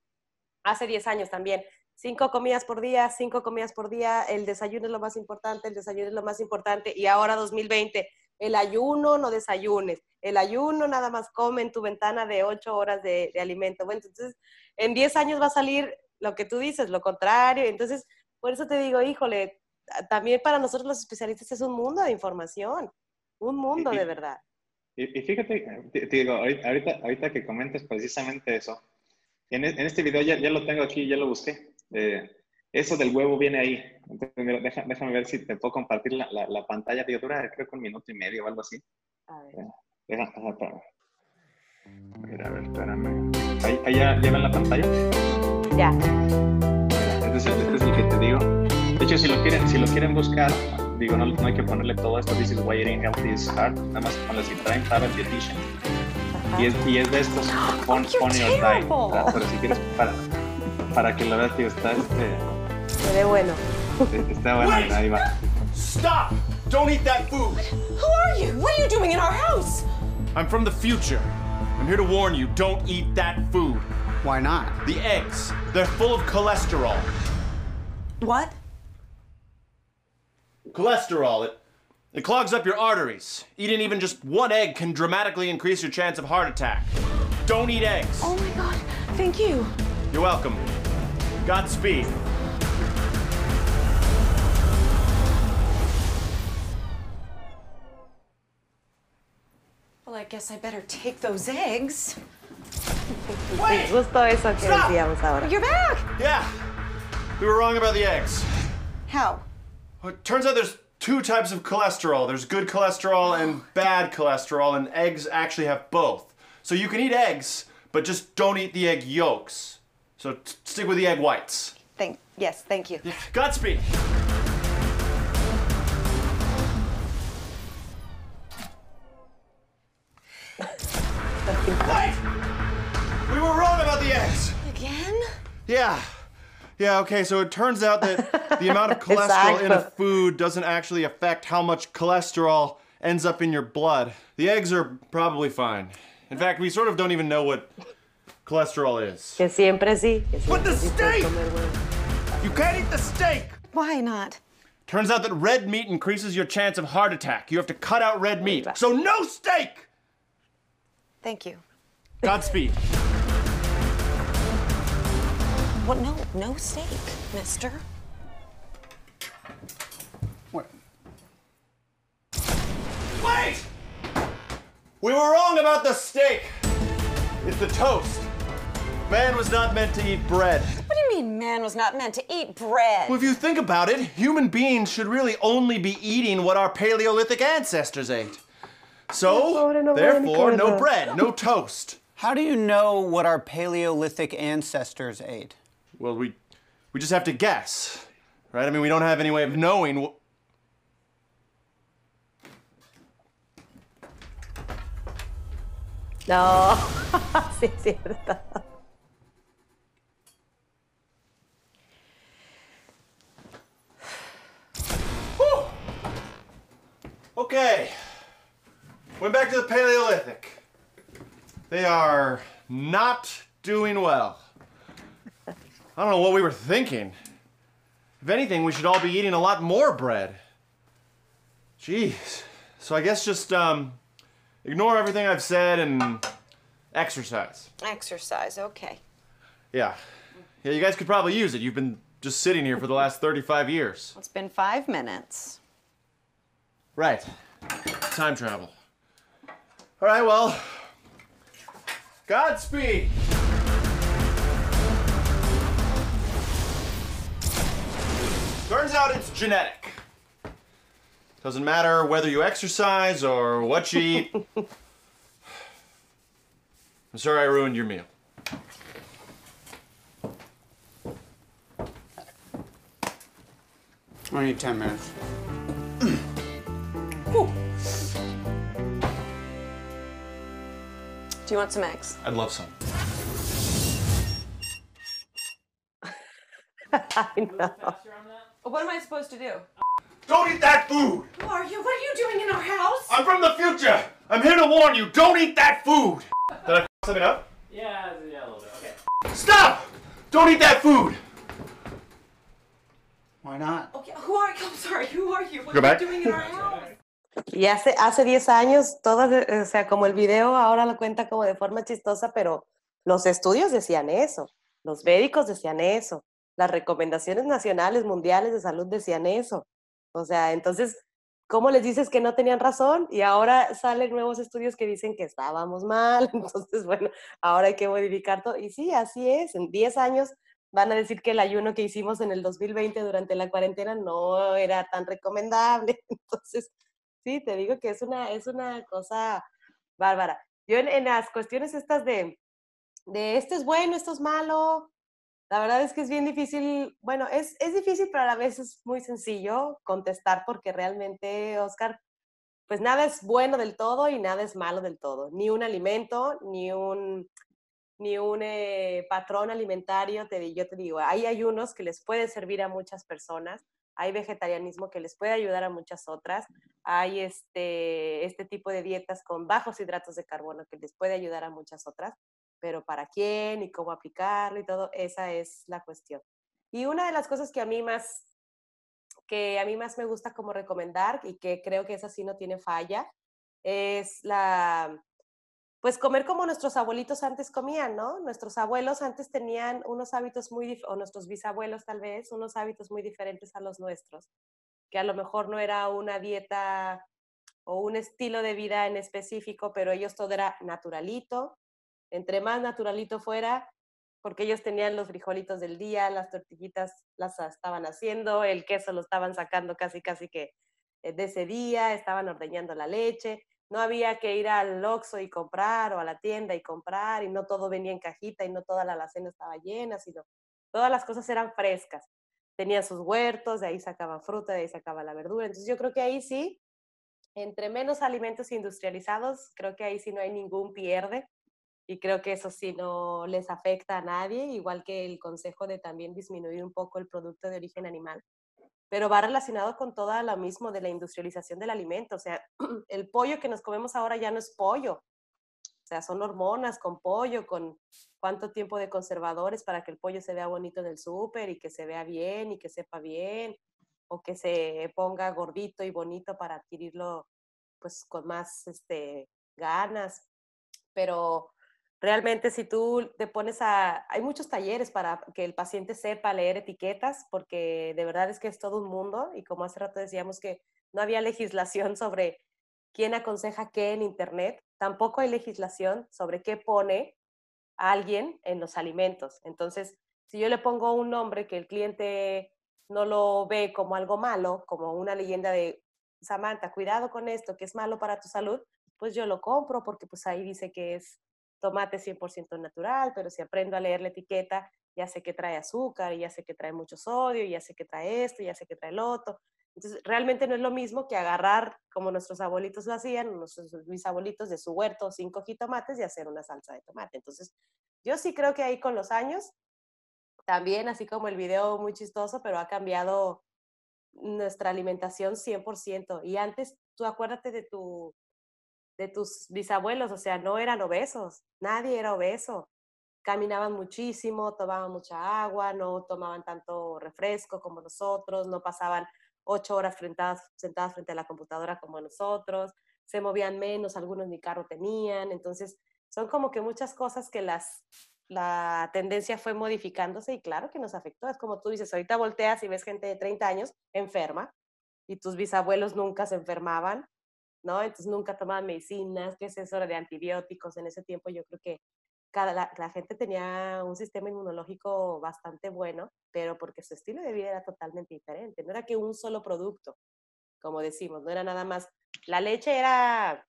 B: hace 10 años también, cinco comidas por día, cinco comidas por día, el desayuno es lo más importante, el desayuno es lo más importante, y ahora 2020, el ayuno, no desayunes, el ayuno nada más come en tu ventana de ocho horas de, alimento. Bueno, entonces en 10 años va a salir lo que tú dices, lo contrario. Entonces, por eso te digo, híjole, también para nosotros los especialistas es un mundo de información, un mundo de verdad.
A: Y, fíjate, te, digo, ahorita, ahorita que comentes precisamente eso, en, en este video ya, ya, lo tengo aquí, ya lo busqué. Eh, eso del huevo viene ahí. Entonces, déjame ver si te puedo compartir la, la, pantalla. Digo, dura creo que un minuto y medio o algo así. A ver. Deja, Mira, a ver, espérame. ¿Ahí, ahí ya, ya, ven la pantalla?
B: Ya.
A: Este es, el, este es el que te digo. De hecho, si lo quieren, si lo quieren buscar, digo, no, no hay que ponerle todo esto. This is why eating healthy is hard. Nada más ponle si traen Travel Dietitian. Y es, y es de estos, pon, pon your time. Pero si quieres, para, para que lo veas, tío, está este
B: Se ve bueno.
A: Está bueno, Wait! ahí va.
C: Stop! Don't eat that food!
D: Who are you? What are you doing in our house?
C: I'm from the future. I'm here to warn you, don't eat that food.
E: Why not?
C: The eggs. They're full of cholesterol.
D: What?
C: Cholesterol. It, it clogs up your arteries. Eating even just one egg can dramatically increase your chance of heart attack. Don't eat eggs.
D: Oh my god, thank you.
C: You're welcome. Godspeed.
D: Well, I guess I better take those eggs.
B: Wait! Justo eso que Stop! decíamos ahora.
D: You're back!
C: Yeah. We were wrong about the eggs.
D: How?
C: Well, it turns out there's two types of cholesterol. There's good cholesterol and bad cholesterol, and eggs actually have both. So you can eat eggs, but just don't eat the egg yolks. So stick with the egg whites.
D: Thank yes, thank you.
C: Yeah. Godspeed. Wait! We were wrong about the eggs.
D: Again?
C: Yeah. Yeah, okay, so it turns out that the amount of cholesterol in a food doesn't actually affect how much cholesterol ends up in your blood. The eggs are probably fine. In fact, we sort of don't even know what cholesterol is.
B: Que siempre sí. Que
C: siempre the steak! You can't eat the steak!
D: Why not?
C: Turns out that red meat increases your chance of heart attack. You have to cut out red meat. So no steak!
D: Thank you.
C: Godspeed.
D: What? No, no steak, mister.
C: What? Wait! We were wrong about the steak. It's the toast. Man was not meant to eat bread.
D: What do you mean man was not meant to eat bread?
C: Well, if you think about it, human beings should really only be eating what our Paleolithic ancestors ate. So, therefore, no bread, no toast.
E: How do you know what our Paleolithic ancestors ate?
C: Well, we, we just have to guess, right? I mean, we don't have any way of knowing what.
B: No, sí es cierto.
C: Okay. Went back to the Paleolithic. They are not doing well. I don't know what we were thinking. If anything, we should all be eating a lot more bread. Jeez. So I guess just um, ignore everything I've said and exercise.
D: Exercise, okay.
C: Yeah. Yeah, you guys could probably use it. You've been just sitting here for the last 35 years.
D: It's been five minutes.
C: Right. Time travel. All right, well, Godspeed! Turns out it's genetic. Doesn't matter whether you exercise or what you eat. I'm sorry I ruined your meal.
E: I need 10 minutes.
D: Do you want some eggs?
C: I'd love some.
B: I know.
F: What am I supposed to do?
C: Don't eat that food!
F: Who are you? What are you doing in our house?
C: I'm from the future! I'm here to warn you, don't eat that food! Did I f something up?
G: Yeah, yeah, a little bit. Okay.
C: Stop! Don't eat that food!
E: Why not?
F: Okay, who are you? I'm sorry. Who are you? What
C: Go
F: are
C: back.
F: you doing in our house?
B: Y hace, hace 10 años, todas, eh, o sea, como el video ahora lo cuenta como de forma chistosa, pero los estudios decían eso, los médicos decían eso, las recomendaciones nacionales, mundiales de salud decían eso. O sea, entonces, ¿cómo les dices que no tenían razón? Y ahora salen nuevos estudios que dicen que estábamos mal. Entonces, bueno, ahora hay que modificar todo. Y sí, así es. En 10 años van a decir que el ayuno que hicimos en el 2020 durante la cuarentena no era tan recomendable. Entonces, sí, te digo que es una, es una cosa bárbara. Yo en, las cuestiones estas de, de esto es bueno, esto es malo, la verdad es que es bien difícil, bueno, es, es difícil, pero a la vez es muy sencillo contestar porque realmente, Oscar, pues nada es bueno del todo y nada es malo del todo. Ni un alimento, ni un, ni un eh, patrón alimentario, te, yo te digo, hay ayunos que les puede servir a muchas personas, hay vegetarianismo que les puede ayudar a muchas otras, hay este, este tipo de dietas con bajos hidratos de carbono que les puede ayudar a muchas otras, pero para quién y cómo aplicarlo y todo, esa es la cuestión. Y una de las cosas que a mí más, que a mí más me gusta como recomendar y que creo que esa sí no tiene falla, es la, pues comer como nuestros abuelitos antes comían, ¿no? Nuestros abuelos antes tenían unos hábitos muy, o nuestros bisabuelos tal vez, unos hábitos muy diferentes a los nuestros, que a lo mejor no era una dieta o un estilo de vida en específico, pero ellos todo era naturalito, entre más naturalito fuera, porque ellos tenían los frijolitos del día, las tortillitas las estaban haciendo, el queso lo estaban sacando casi casi que eh, de ese día, estaban ordeñando la leche, no había que ir al Oxxo y comprar o a la tienda y comprar y no todo venía en cajita y no toda la alacena estaba llena, sino todas las cosas eran frescas. Tenían sus huertos, de ahí sacaban fruta, de ahí sacaban la verdura. Entonces yo creo que ahí sí, entre menos alimentos industrializados, creo que ahí sí no hay ningún pierde y creo que eso sí no les afecta a nadie, igual que el consejo de también disminuir un poco el producto de origen animal. Pero va relacionado con todo lo mismo de la industrialización del alimento. O sea, el pollo que nos comemos ahora ya no es pollo. O sea, son hormonas con pollo, con cuánto tiempo de conservadores para que el pollo se vea bonito en el súper y que se vea bien y que sepa bien, o que se ponga gordito y bonito para adquirirlo pues con más este, ganas. Pero realmente si tú te pones a... Hay muchos talleres para que el paciente sepa leer etiquetas, porque de verdad es que es todo un mundo y como hace rato decíamos que no había legislación sobre quién aconseja qué en Internet, tampoco hay legislación sobre qué pone alguien en los alimentos. Entonces, si yo le pongo un nombre que el cliente no lo ve como algo malo, como una leyenda de Samantha, cuidado con esto, que es malo para tu salud, pues yo lo compro porque pues ahí dice que es tomate 100% natural, pero si aprendo a leer la etiqueta, ya sé que trae azúcar, ya sé que trae mucho sodio, ya sé que trae esto, ya sé que trae lo otro. Entonces, realmente no es lo mismo que agarrar, como nuestros abuelitos lo hacían, nuestros bisabuelitos de su huerto, cinco jitomates y hacer una salsa de tomate. Entonces, yo sí creo que ahí con los años, también, así como el video muy chistoso, pero ha cambiado nuestra alimentación 100%. Y antes, tú acuérdate de tu de tus bisabuelos, o sea, no eran obesos, nadie era obeso. Caminaban muchísimo, tomaban mucha agua, no tomaban tanto refresco como nosotros, no pasaban ocho horas sentadas frente a la computadora como nosotros, se movían menos, algunos ni carro tenían, entonces son como que muchas cosas que las, la tendencia fue modificándose y claro que nos afectó, es como tú dices, ahorita volteas y ves gente de 30 años enferma y tus bisabuelos nunca se enfermaban, ¿no? Entonces nunca tomaban medicinas, ¿qué eso de antibióticos? En ese tiempo yo creo que cada, la, gente tenía un sistema inmunológico bastante bueno, pero porque su estilo de vida era totalmente diferente. No era que un solo producto, como decimos, no era nada más. La leche era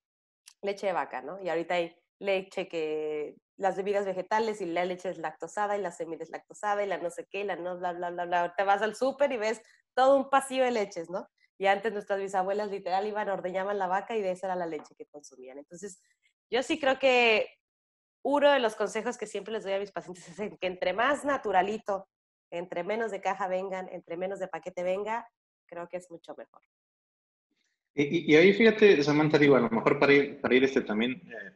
B: leche de vaca, ¿no? Y ahorita hay leche que las bebidas vegetales y la leche es lactosada y la semilla es lactosada y la no sé qué, la no, bla, bla, bla, bla. Ahorita vas al súper y ves todo un pasillo de leches, ¿no? Y antes nuestras bisabuelas literal iban, ordeñaban la vaca y de esa era la leche que consumían. Entonces, yo sí creo que uno de los consejos que siempre les doy a mis pacientes es que entre más naturalito, entre menos de caja vengan, entre menos de paquete venga, creo que es mucho mejor.
A: Y, y ahí fíjate, Samantha, digo, a lo mejor para ir, para ir este también, eh,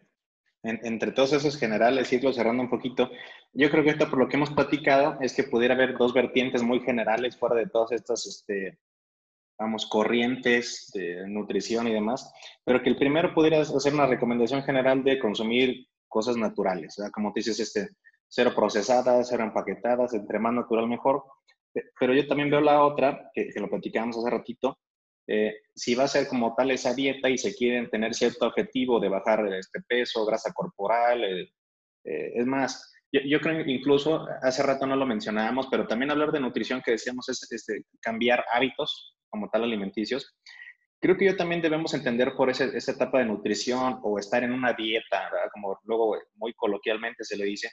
A: en, entre todos esos generales, irlo cerrando un poquito, yo creo que esto por lo que hemos platicado es que pudiera haber dos vertientes muy generales fuera de todas estas, este, vamos, corrientes de nutrición y demás, pero que el primero pudiera hacer una recomendación general de consumir cosas naturales, ¿verdad? como te dices, este, cero procesadas, cero empaquetadas, entre más natural mejor. Pero yo también veo la otra, que, que lo platicábamos hace ratito, eh, si va a ser como tal esa dieta y se quieren tener cierto objetivo de bajar este peso, grasa corporal, eh, eh, es más, yo, yo, creo incluso, hace rato no lo mencionábamos, pero también hablar de nutrición que decíamos es este, cambiar hábitos como tal alimenticios. Creo que yo también debemos entender por ese, esa etapa de nutrición o estar en una dieta, ¿verdad? como luego muy coloquialmente se le dice,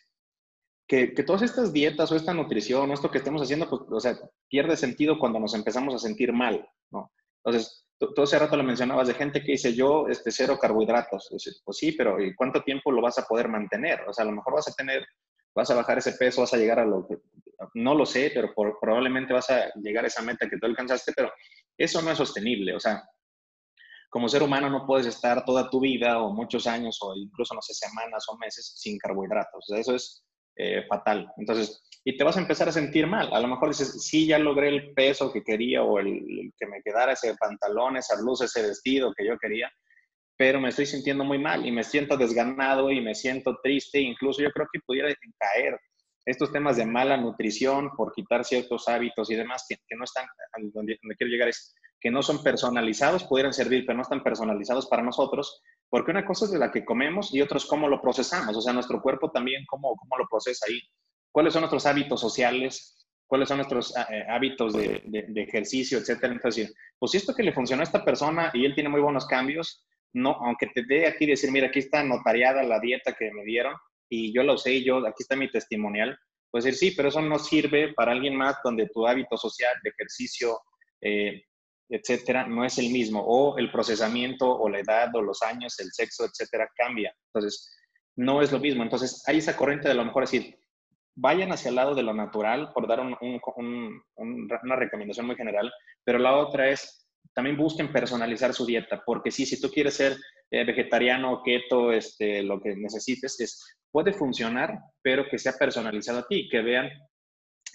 A: que, que, todas estas dietas o esta nutrición o esto que estemos haciendo, pues, o sea, pierde sentido cuando nos empezamos a sentir mal, ¿no? Entonces, tú hace rato lo mencionabas de gente que dice yo, este, cero carbohidratos. pues sí, pero ¿y cuánto tiempo lo vas a poder mantener? O sea, a lo mejor vas a tener, vas a bajar ese peso, vas a llegar a lo que, no lo sé, pero probablemente vas a llegar a esa meta que tú alcanzaste, pero eso no es sostenible. O sea, como ser humano no puedes estar toda tu vida o muchos años o incluso, no sé, semanas o meses sin carbohidratos. O sea, eso es eh, fatal. Entonces, y te vas a empezar a sentir mal. A lo mejor dices, sí, ya logré el peso que quería o el, el, que me quedara ese pantalón, esa blusa, ese vestido que yo quería, pero me estoy sintiendo muy mal y me siento desganado y me siento triste. Incluso yo creo que pudiera caer estos temas de mala nutrición por quitar ciertos hábitos y demás que, que no están, donde, donde quiero llegar es que no son personalizados, pudieran servir, pero no están personalizados para nosotros, porque una cosa es de la que comemos y otra es cómo lo procesamos, o sea, nuestro cuerpo también, cómo, cómo lo procesa ahí cuáles son nuestros hábitos sociales, cuáles son nuestros eh, hábitos de, de, de, ejercicio, etcétera. Entonces, pues si esto que le funcionó a esta persona y él tiene muy buenos cambios, no, aunque te dé aquí decir, mira, aquí está notariada la dieta que me dieron y yo la usé y yo, aquí está mi testimonial, pues decir, sí, pero eso no sirve para alguien más donde tu hábito social de ejercicio, eh, etcétera, no es el mismo, o el procesamiento, o la edad, o los años, el sexo, etcétera, cambia. Entonces, no es lo mismo. Entonces, hay esa corriente de lo mejor decir, vayan hacia el lado de lo natural, por dar un, un, un, una recomendación muy general, pero la otra es, también busquen personalizar su dieta, porque sí, si tú quieres ser eh, vegetariano, keto, este, lo que necesites, es, puede funcionar, pero que sea personalizado a ti, que vean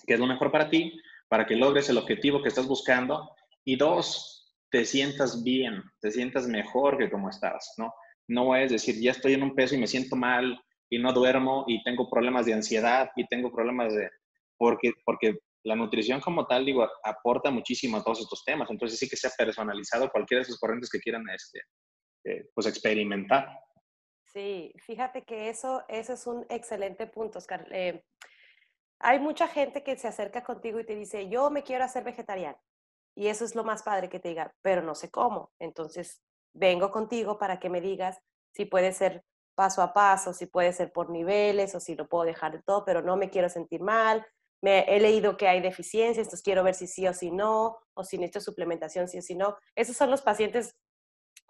A: qué es lo mejor para ti, para que logres el objetivo que estás buscando, y dos, te sientas bien, te sientas mejor que como estabas, ¿no? No es decir, ya estoy en un peso y me siento mal, y no duermo y tengo problemas de ansiedad y tengo problemas de... Porque, porque la nutrición como tal, digo, aporta muchísimo a todos estos temas. Entonces sí que sea personalizado cualquiera de esos corrientes que quieran este, eh, pues experimentar.
B: Sí, fíjate que eso, eso es un excelente punto, Oscar. Eh, hay mucha gente que se acerca contigo y te dice, yo me quiero hacer vegetariano. Y eso es lo más padre que te diga, pero no sé cómo. Entonces, vengo contigo para que me digas si puede ser paso a paso, si puede ser por niveles o si lo puedo dejar de todo, pero no me quiero sentir mal. Me, he leído que hay deficiencias, entonces quiero ver si sí o si no, o si necesito suplementación, sí o si no. Esos son los pacientes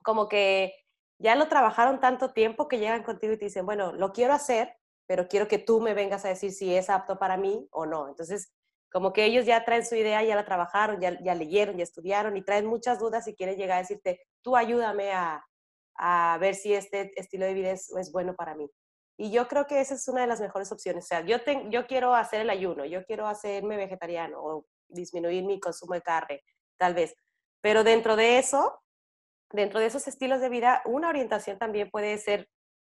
B: como que ya lo trabajaron tanto tiempo que llegan contigo y te dicen, bueno, lo quiero hacer, pero quiero que tú me vengas a decir si es apto para mí o no. Entonces, como que ellos ya traen su idea, ya la trabajaron, ya, ya leyeron, ya estudiaron y traen muchas dudas y quieren llegar a decirte, tú ayúdame a, a ver si este estilo de vida es, es, bueno para mí. Y yo creo que esa es una de las mejores opciones. O sea, yo, te, yo quiero hacer el ayuno, yo quiero hacerme vegetariano o disminuir mi consumo de carne, tal vez. Pero dentro de eso, dentro de esos estilos de vida, una orientación también puede ser,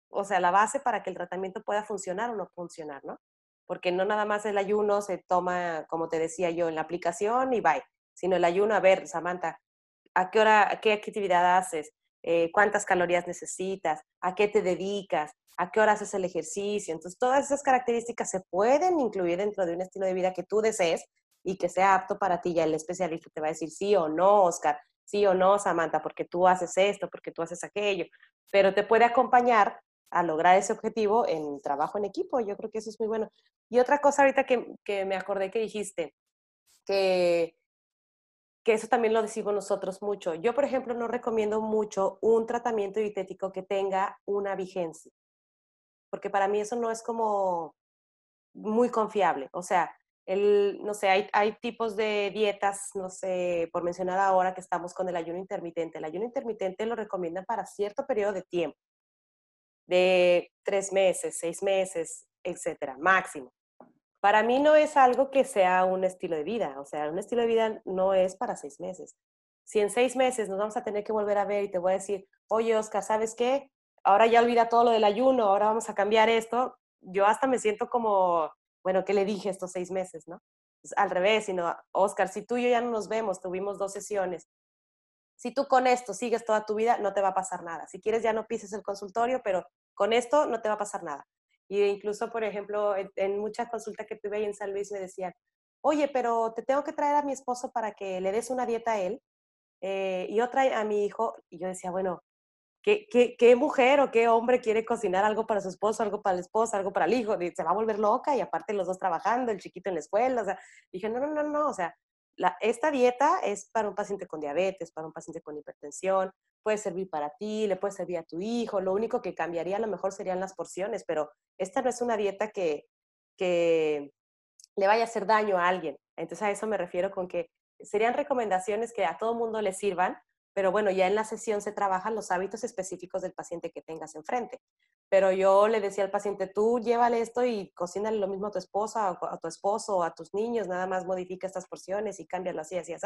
B: o sea, la base para que el tratamiento pueda funcionar o no funcionar, ¿no? Porque no nada más el ayuno se toma, como te decía yo, en la aplicación y bye, sino el ayuno, a ver, Samantha, ¿a qué hora, qué actividad haces? Eh, cuántas calorías necesitas, a qué te dedicas, a qué horas haces el ejercicio. Entonces, todas esas características se pueden incluir dentro de un estilo de vida que tú desees y que sea apto para ti. Ya el especialista te va a decir sí o no, Oscar, sí o no, Samantha, porque tú haces esto, porque tú haces aquello, pero te puede acompañar a lograr ese objetivo en trabajo en equipo. Yo creo que eso es muy bueno. Y otra cosa ahorita que, que me acordé que dijiste, que, que eso también lo decimos nosotros mucho. Yo, por ejemplo, no recomiendo mucho un tratamiento dietético que tenga una vigencia, porque para mí eso no es como muy confiable. O sea, el, no sé, hay, hay tipos de dietas, no sé, por mencionar ahora que estamos con el ayuno intermitente. El ayuno intermitente lo recomiendan para cierto periodo de tiempo, de tres meses, seis meses, etcétera, máximo. Para mí no es algo que sea un estilo de vida, o sea, un estilo de vida no es para seis meses. Si en seis meses nos vamos a tener que volver a ver y te voy a decir, oye, Oscar, ¿sabes qué? Ahora ya olvida todo lo del ayuno, ahora vamos a cambiar esto. Yo hasta me siento como, bueno, ¿qué le dije estos seis meses, no? Pues, al revés, sino, Oscar, si tú y yo ya no nos vemos, tuvimos dos sesiones, si tú con esto sigues toda tu vida, no te va a pasar nada. Si quieres, ya no pises el consultorio, pero con esto no te va a pasar nada. Y incluso, por ejemplo, en, en muchas consultas que tuve ahí en San Luis me decían, oye, pero te tengo que traer a mi esposo para que le des una dieta a él eh, y otra a mi hijo. Y yo decía, bueno, ¿qué, qué, qué mujer o qué hombre quiere cocinar algo para su esposo, algo para la esposa, algo para el hijo? Se va a volver loca y aparte los dos trabajando, el chiquito en la escuela. O sea, dije, no, no, no, no, o sea, la, esta dieta es para un paciente con diabetes, para un paciente con hipertensión, puede servir para ti, le puede servir a tu hijo, lo único que cambiaría a lo mejor serían las porciones, pero esta no es una dieta que, que le vaya a hacer daño a alguien. Entonces a eso me refiero con que serían recomendaciones que a todo mundo le sirvan, pero bueno, ya en la sesión se trabajan los hábitos específicos del paciente que tengas enfrente. Pero yo le decía al paciente, tú llévale esto y cocínale lo mismo a tu esposa, o a tu esposo, o a tus niños, nada más modifica estas porciones y cámbialo así, así, así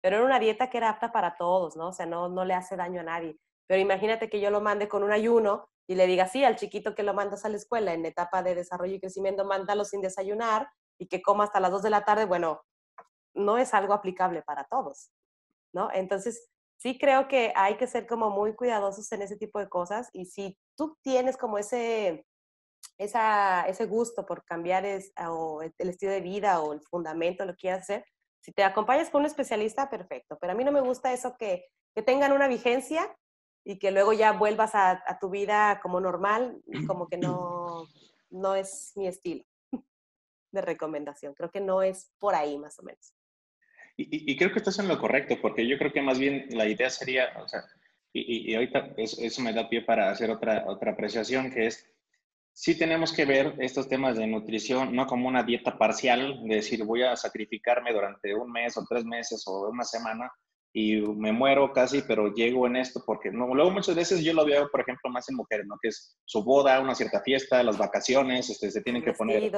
B: pero era una dieta que era apta para todos, ¿no? O sea, no, no le hace daño a nadie. Pero imagínate que yo lo mande con un ayuno y le diga, sí, al chiquito que lo mandas a la escuela en etapa de desarrollo y crecimiento, mándalo sin desayunar y que coma hasta las 2 de la tarde, bueno, no es algo aplicable para todos, ¿no? Entonces, sí creo que hay que ser como muy cuidadosos en ese tipo de cosas y si tú tienes como ese, esa, ese gusto por cambiar es, o el estilo de vida o el fundamento, lo que quieras hacer, si te acompañas con un especialista, perfecto, pero a mí no me gusta eso que, que tengan una vigencia y que luego ya vuelvas a, tu vida como normal, como que no, no es mi estilo de recomendación. Creo que no es por ahí más o menos.
A: Y, y, creo que estás en lo correcto, porque yo creo que más bien la idea sería, o sea, y, y ahorita eso, eso, me da pie para hacer otra, otra apreciación, que es sí tenemos que ver estos temas de nutrición no como una dieta parcial, de decir voy a sacrificarme durante un mes o tres meses o una semana y me muero casi, pero llego en esto porque no, luego muchas veces yo lo veo, por ejemplo, más en mujeres, ¿no? Que es su boda, una cierta fiesta, las vacaciones, este, se tienen que poner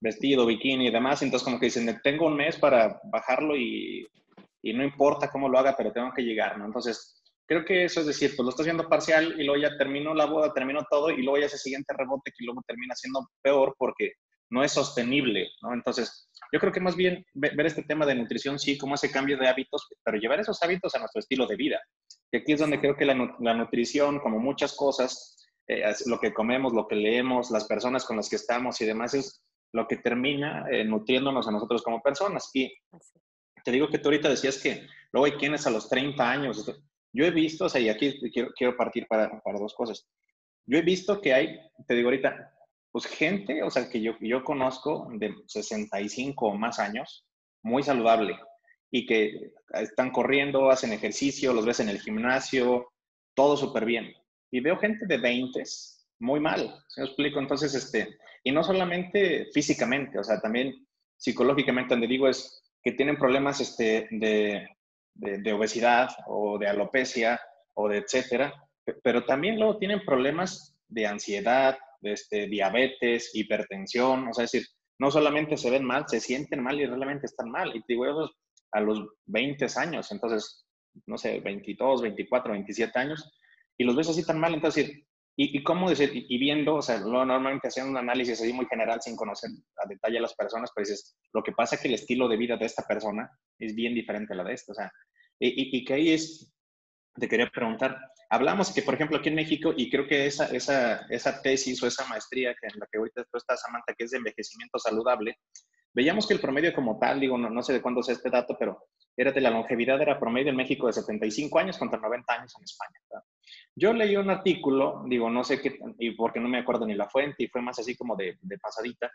A: vestido, bikini y demás, entonces como que dicen, tengo un mes para bajarlo y, y no importa cómo lo haga, pero tengo que llegar, ¿no? Entonces, creo que eso es decir, pues lo estás viendo parcial y luego ya terminó la boda, terminó todo y luego ya ese siguiente rebote que luego termina siendo peor porque no es sostenible, ¿no? Entonces, yo creo que más bien ver este tema de nutrición, sí, como ese cambio de hábitos, pero llevar esos hábitos a nuestro estilo de vida. Y aquí es donde creo que la, la nutrición, como muchas cosas, eh, lo que comemos, lo que leemos, las personas con las que estamos y demás, es lo que termina eh, nutriéndonos a nosotros como personas. Y te digo que tú ahorita decías que luego hay quienes a los 30 años, yo he visto, o sea, y aquí quiero, quiero partir para, para, dos cosas. Yo he visto que hay, te digo ahorita, pues gente, o sea, que yo, yo conozco de 65 o más años, muy saludable, y que están corriendo, hacen ejercicio, los ves en el gimnasio, todo súper bien. Y veo gente de 20 muy mal, ¿se me explico? Entonces, este, y no solamente físicamente, o sea, también psicológicamente, donde digo es que tienen problemas este, de, de, obesidad o de alopecia o de etcétera, pero también luego tienen problemas de ansiedad, de este, diabetes, hipertensión, o sea, decir, no solamente se ven mal, se sienten mal y realmente están mal. Y digo, eso a los 20 años, entonces, no sé, 22, 24, 27 años, y los ves así tan mal, entonces, ¿y, y cómo decir? Y, y, viendo, o sea, lo, normalmente haciendo un análisis así muy general sin conocer a detalle a las personas, pues dices, lo que pasa es que el estilo de vida de esta persona es bien diferente a la de esta, o sea, y, y que ahí es, te quería preguntar, hablamos que, por ejemplo, aquí en México, y creo que esa, esa, esa tesis o esa maestría que en la que ahorita tú estás, Samantha, que es de envejecimiento saludable, veíamos que el promedio como tal, digo, no, no sé de cuándo sea este dato, pero era de la longevidad, era promedio en México de 75 años contra 90 años en España. Yo leí un artículo, digo, no sé qué, y porque no me acuerdo ni la fuente, y fue más así como de, de pasadita,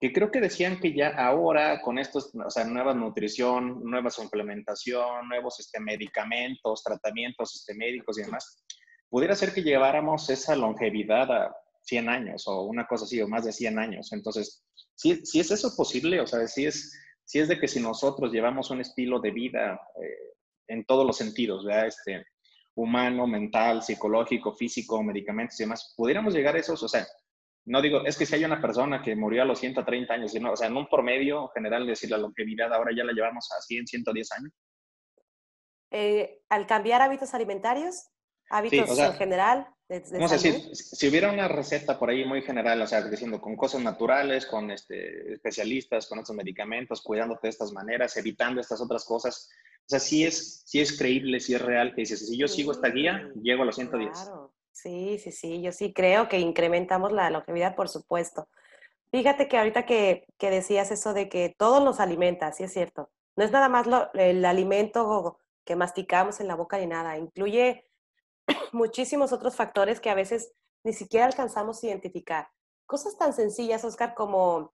A: que creo que decían que ya ahora con estos, o sea, nueva nutrición, nueva suplementación, nuevos este, medicamentos, tratamientos este, médicos y demás, pudiera ser que lleváramos esa longevidad a 100 años o una cosa así, o más de 100 años. Entonces, si, si es eso posible, o sea, si es, si es de que si nosotros llevamos un estilo de vida eh, en todos los sentidos, ¿verdad? Este, humano, mental, psicológico, físico, medicamentos y demás, pudiéramos llegar a esos, o sea, no digo, es que si hay una persona que murió a los 130 años, sino, o sea, en un promedio general, decir, la longevidad ahora ya la llevamos a 100, 110 años.
B: Eh, al cambiar hábitos alimentarios, hábitos
A: o sea,
B: en general, de, de
A: No sé,
B: salud,
A: si, si hubiera una receta por ahí muy general, o sea, diciendo con cosas naturales, con este, especialistas, con otros medicamentos, cuidándote de estas maneras, evitando estas otras cosas, o sea, sí es, sí es creíble, sí es real, que dices, si yo sigo esta guía, llego a los 110.
B: Claro, sí, sí, sí, yo sí creo que incrementamos la longevidad, por supuesto. Fíjate que ahorita que, que decías eso de que todo nos alimenta, sí es cierto. No es nada más lo- el alimento que masticamos en la boca ni nada, incluye muchísimos otros factores que a veces ni siquiera alcanzamos a identificar. Cosas tan sencillas, Oscar, como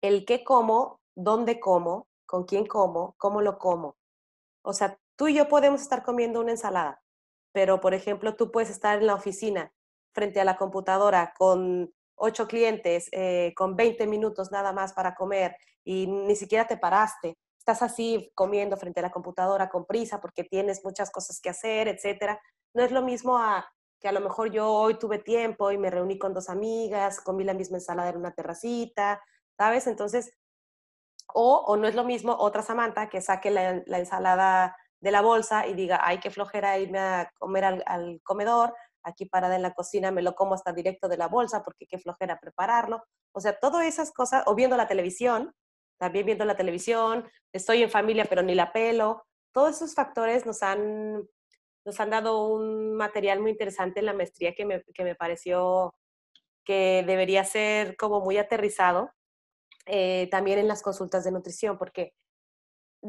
B: el qué como, dónde como, con quién como, cómo lo como. O sea, tú y yo podemos estar comiendo una ensalada, pero por ejemplo, tú puedes estar en la oficina frente a la computadora con ocho clientes, eh, con 20 minutos nada más para comer y ni siquiera te paraste. Estás así comiendo frente a la computadora con prisa porque tienes muchas cosas que hacer, etcétera. No es lo mismo a que a lo mejor yo hoy tuve tiempo y me reuní con dos amigas, comí la misma ensalada en una terracita, ¿sabes? Entonces, o, o no es lo mismo otra Samantha que saque la, la ensalada de la bolsa y diga, ay, qué flojera irme a comer al, al comedor, aquí parada en la cocina me lo como hasta directo de la bolsa porque qué flojera prepararlo. O sea, todas esas cosas, o viendo la televisión, también viendo la televisión, estoy en familia pero ni la pelo, todos esos factores nos han, nos han dado un material muy interesante en la maestría que me, que me pareció que debería ser como muy aterrizado eh, también en las consultas de nutrición, porque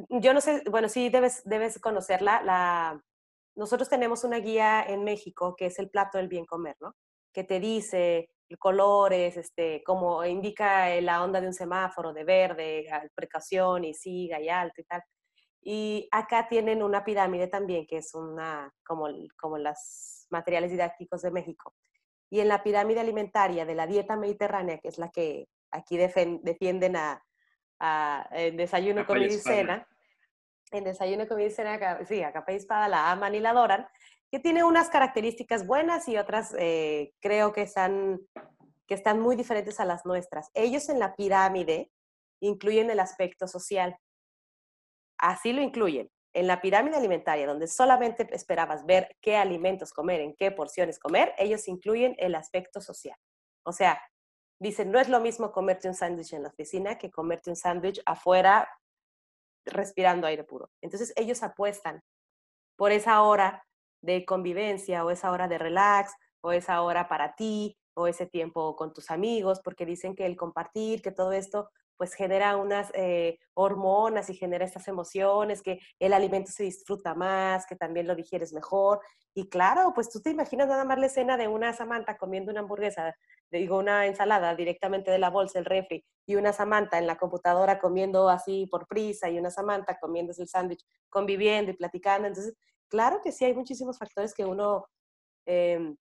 B: yo no sé, bueno, sí debes, debes conocerla, la, nosotros tenemos una guía en México que es el plato del bien comer, ¿no? Que te dice colores, este, como indica la onda de un semáforo de verde, precaución y siga y alto y tal. Y acá tienen una pirámide también, que es una, como, como los materiales didácticos de México. Y en la pirámide alimentaria de la dieta mediterránea, que es la que aquí defienden a, a- en desayuno, comida y cena, en desayuno, comida y cena, sí, a capa y espada la aman y la adoran, que tiene unas características buenas y otras eh, creo que están, que están muy diferentes a las nuestras. Ellos en la pirámide incluyen el aspecto social. Así lo incluyen. En la pirámide alimentaria, donde solamente esperabas ver qué alimentos comer, en qué porciones comer, ellos incluyen el aspecto social. O sea, dicen, no es lo mismo comerte un sándwich en la oficina que comerte un sándwich afuera respirando aire puro. Entonces ellos apuestan por esa hora de convivencia o esa hora de relax o esa hora para ti o ese tiempo con tus amigos, porque dicen que el compartir, que todo esto pues genera unas eh, hormonas y genera estas emociones, que el alimento se disfruta más, que también lo digieres mejor. Y claro, pues tú te imaginas nada más la escena de una Samantha comiendo una hamburguesa, digo, una ensalada directamente de la bolsa, el refri, y una Samantha en la computadora comiendo así por prisa, y una Samantha comiéndose el sándwich, conviviendo y platicando. Entonces, claro que sí, hay muchísimos factores que uno eh,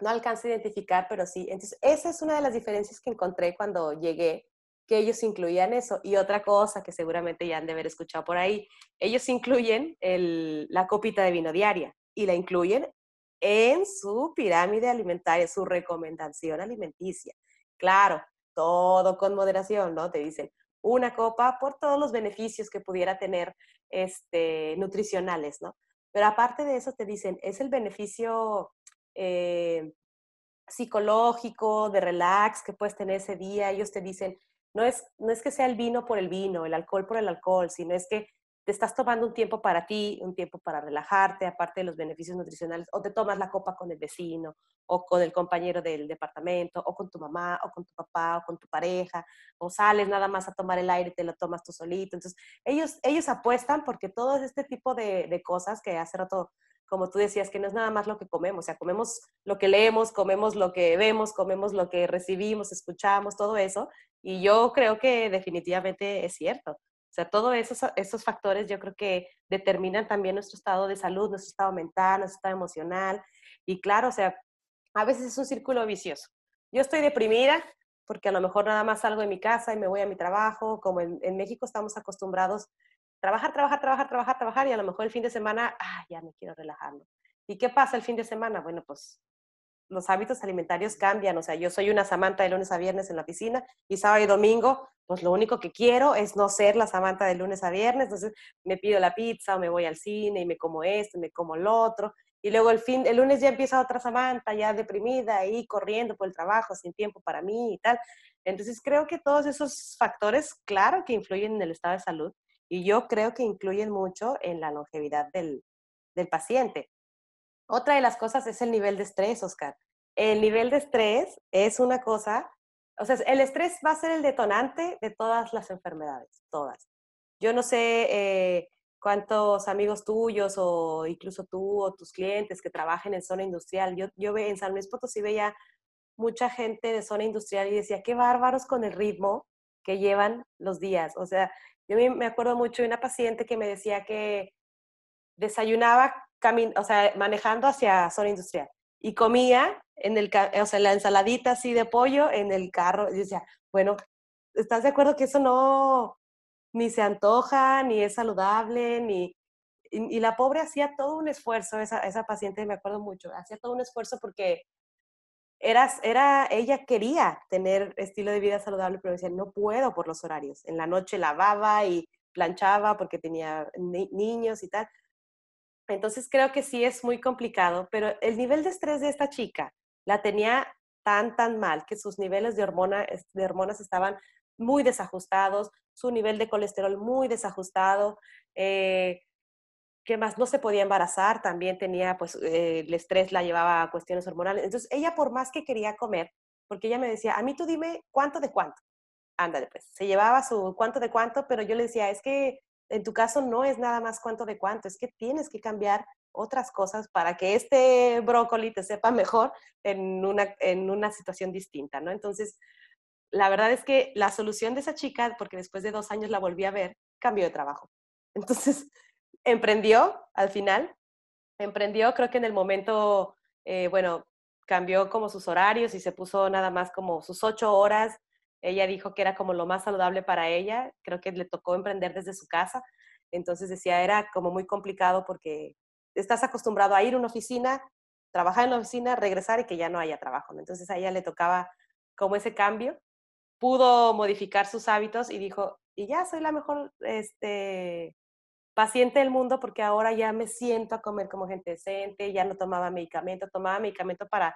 B: no alcanza a identificar, pero sí. Entonces, esa es una de las diferencias que encontré cuando llegué, que ellos incluían eso. Y otra cosa que seguramente ya han de haber escuchado por ahí, ellos incluyen el, la copita de vino diaria y la incluyen en su pirámide alimentaria, su recomendación alimenticia. Claro, todo con moderación, ¿no? Te dicen una copa por todos los beneficios que pudiera tener este, nutricionales, ¿no? Pero aparte de eso te dicen, es el beneficio eh, psicológico, de relax que puedes tener ese día. Ellos te dicen, no es, no es que sea el vino por el vino, el alcohol por el alcohol, sino es que te estás tomando un tiempo para ti, un tiempo para relajarte, aparte de los beneficios nutricionales, o te tomas la copa con el vecino, o con el compañero del departamento, o con tu mamá, o con tu papá, o con tu pareja, o sales nada más a tomar el aire te lo tomas tú solito. Entonces, ellos, ellos apuestan porque todo este tipo de, de cosas que hace rato como tú decías, que no es nada más lo que comemos, o sea, comemos lo que leemos, comemos lo que vemos, comemos lo que recibimos, escuchamos, todo eso. Y yo creo que definitivamente es cierto. O sea, todos esos, esos factores yo creo que determinan también nuestro estado de salud, nuestro estado mental, nuestro estado emocional. Y claro, o sea, a veces es un círculo vicioso. Yo estoy deprimida porque a lo mejor nada más salgo de mi casa y me voy a mi trabajo, como en, en México estamos acostumbrados trabajar, trabajar, trabajar, trabajar, trabajar y a lo mejor el fin de semana, ah, ya me quiero relajarlo. ¿Y qué pasa el fin de semana? Bueno, pues los hábitos alimentarios cambian. O sea, yo soy una Samantha de lunes a viernes en la oficina y sábado y domingo, pues lo único que quiero es no ser la Samantha de lunes a viernes. Entonces me pido la pizza o me voy al cine y me como esto y me como lo otro. Y luego el, fin, el lunes ya empieza otra Samantha ya deprimida ahí corriendo por el trabajo sin tiempo para mí y tal. Entonces creo que todos esos factores, claro que influyen en el estado de salud y yo creo que influyen mucho en la longevidad del, del paciente. Otra de las cosas es el nivel de estrés, Oscar. El nivel de estrés es una cosa, o sea, el estrés va a ser el detonante de todas las enfermedades, todas. Yo no sé eh, cuántos amigos tuyos o incluso tú o tus clientes que trabajen en zona industrial. Yo, yo en San Luis Potosí veía mucha gente de zona industrial y decía, qué bárbaros con el ritmo que llevan los días. O sea, yo me acuerdo mucho de una paciente que me decía que desayunaba o sea, manejando hacia zona industrial y comía en el, o sea, la ensaladita así de pollo en el carro. Y decía, bueno, ¿estás de acuerdo que eso no ni se antoja, ni es saludable, ni... Y, la pobre hacía todo un esfuerzo, esa, esa paciente me acuerdo mucho, hacía todo un esfuerzo porque era, era, ella quería tener estilo de vida saludable, pero decía, no puedo por los horarios. En la noche lavaba y planchaba porque tenía niños y tal. Entonces creo que sí es muy complicado, pero el nivel de estrés de esta chica la tenía tan, tan mal que sus niveles de, hormona, de hormonas estaban muy desajustados, su nivel de colesterol muy desajustado, eh, ¿qué más? No se podía embarazar, también tenía, pues, eh, el estrés la llevaba a cuestiones hormonales. Entonces, ella por más que quería comer, porque ella me decía, a mí tú dime cuánto de cuánto. Ándale, pues, se llevaba su cuánto de cuánto, pero yo le decía, es que en tu caso no es nada más cuánto de cuánto, es que tienes que cambiar otras cosas para que este brócoli te sepa mejor en una, en una situación distinta, ¿no? Entonces, la verdad es que la solución de esa chica, porque después de dos años la volví a ver, cambió de trabajo. Entonces, emprendió al final, emprendió, creo que en el momento, eh, bueno, cambió como sus horarios y se puso nada más como sus ocho horas. Ella dijo que era como lo más saludable para ella, creo que le tocó emprender desde su casa, entonces decía, era como muy complicado porque estás acostumbrado a ir a una oficina, trabajar en la oficina, regresar y que ya no haya trabajo. Entonces a ella le tocaba como ese cambio. Pudo modificar sus hábitos y dijo, y ya soy la mejor este, paciente del mundo porque ahora ya me siento a comer como gente decente, ya no tomaba medicamento, tomaba medicamento para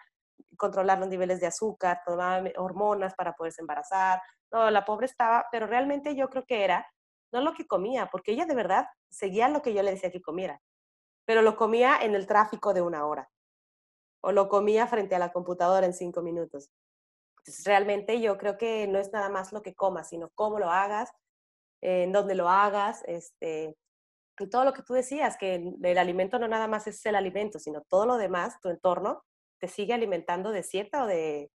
B: controlar los niveles de azúcar, tomaba hormonas para poderse embarazar. No, la pobre estaba, pero realmente yo creo que era no lo que comía, porque ella de verdad seguía lo que yo le decía que comiera, pero lo comía en el tráfico de una hora o lo comía frente a la computadora en cinco minutos. Entonces, realmente yo creo que no es nada más lo que comas, sino cómo lo hagas, en dónde lo hagas, este, todo lo que tú decías, que el alimento no nada más es el alimento, sino todo lo demás, tu entorno, te sigue alimentando de cierta o de,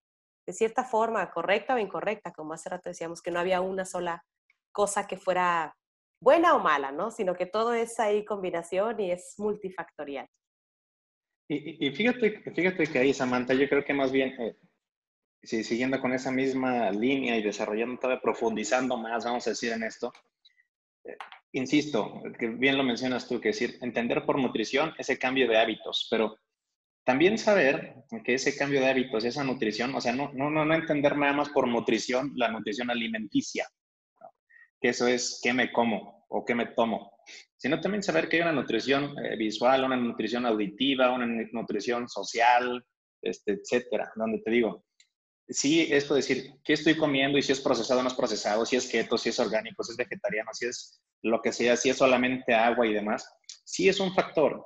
B: de cierta forma, correcta o incorrecta, como hace rato decíamos, que no había una sola cosa que fuera buena o mala, ¿no? Sino que todo es ahí combinación y es multifactorial.
A: Y, y fíjate, fíjate que ahí, Samantha, yo creo que más bien, eh, si, siguiendo con esa misma línea y desarrollando, todavía profundizando más, vamos a decir, en esto, insisto, que bien lo mencionas tú, que decir, entender por nutrición ese cambio de hábitos, pero también saber que ese cambio de hábitos, esa nutrición, o sea, no, no, no entender nada más por nutrición la nutrición alimenticia, que eso es qué me como o qué me tomo, sino también saber que hay una nutrición eh, visual, una nutrición auditiva, una nutrición social, este, etcétera, donde te digo, sí, esto decir, ¿qué estoy comiendo y si es procesado o no es procesado, si es keto, si es orgánico, si es vegetariano, si es lo que sea, si es solamente agua y demás, sí es un factor,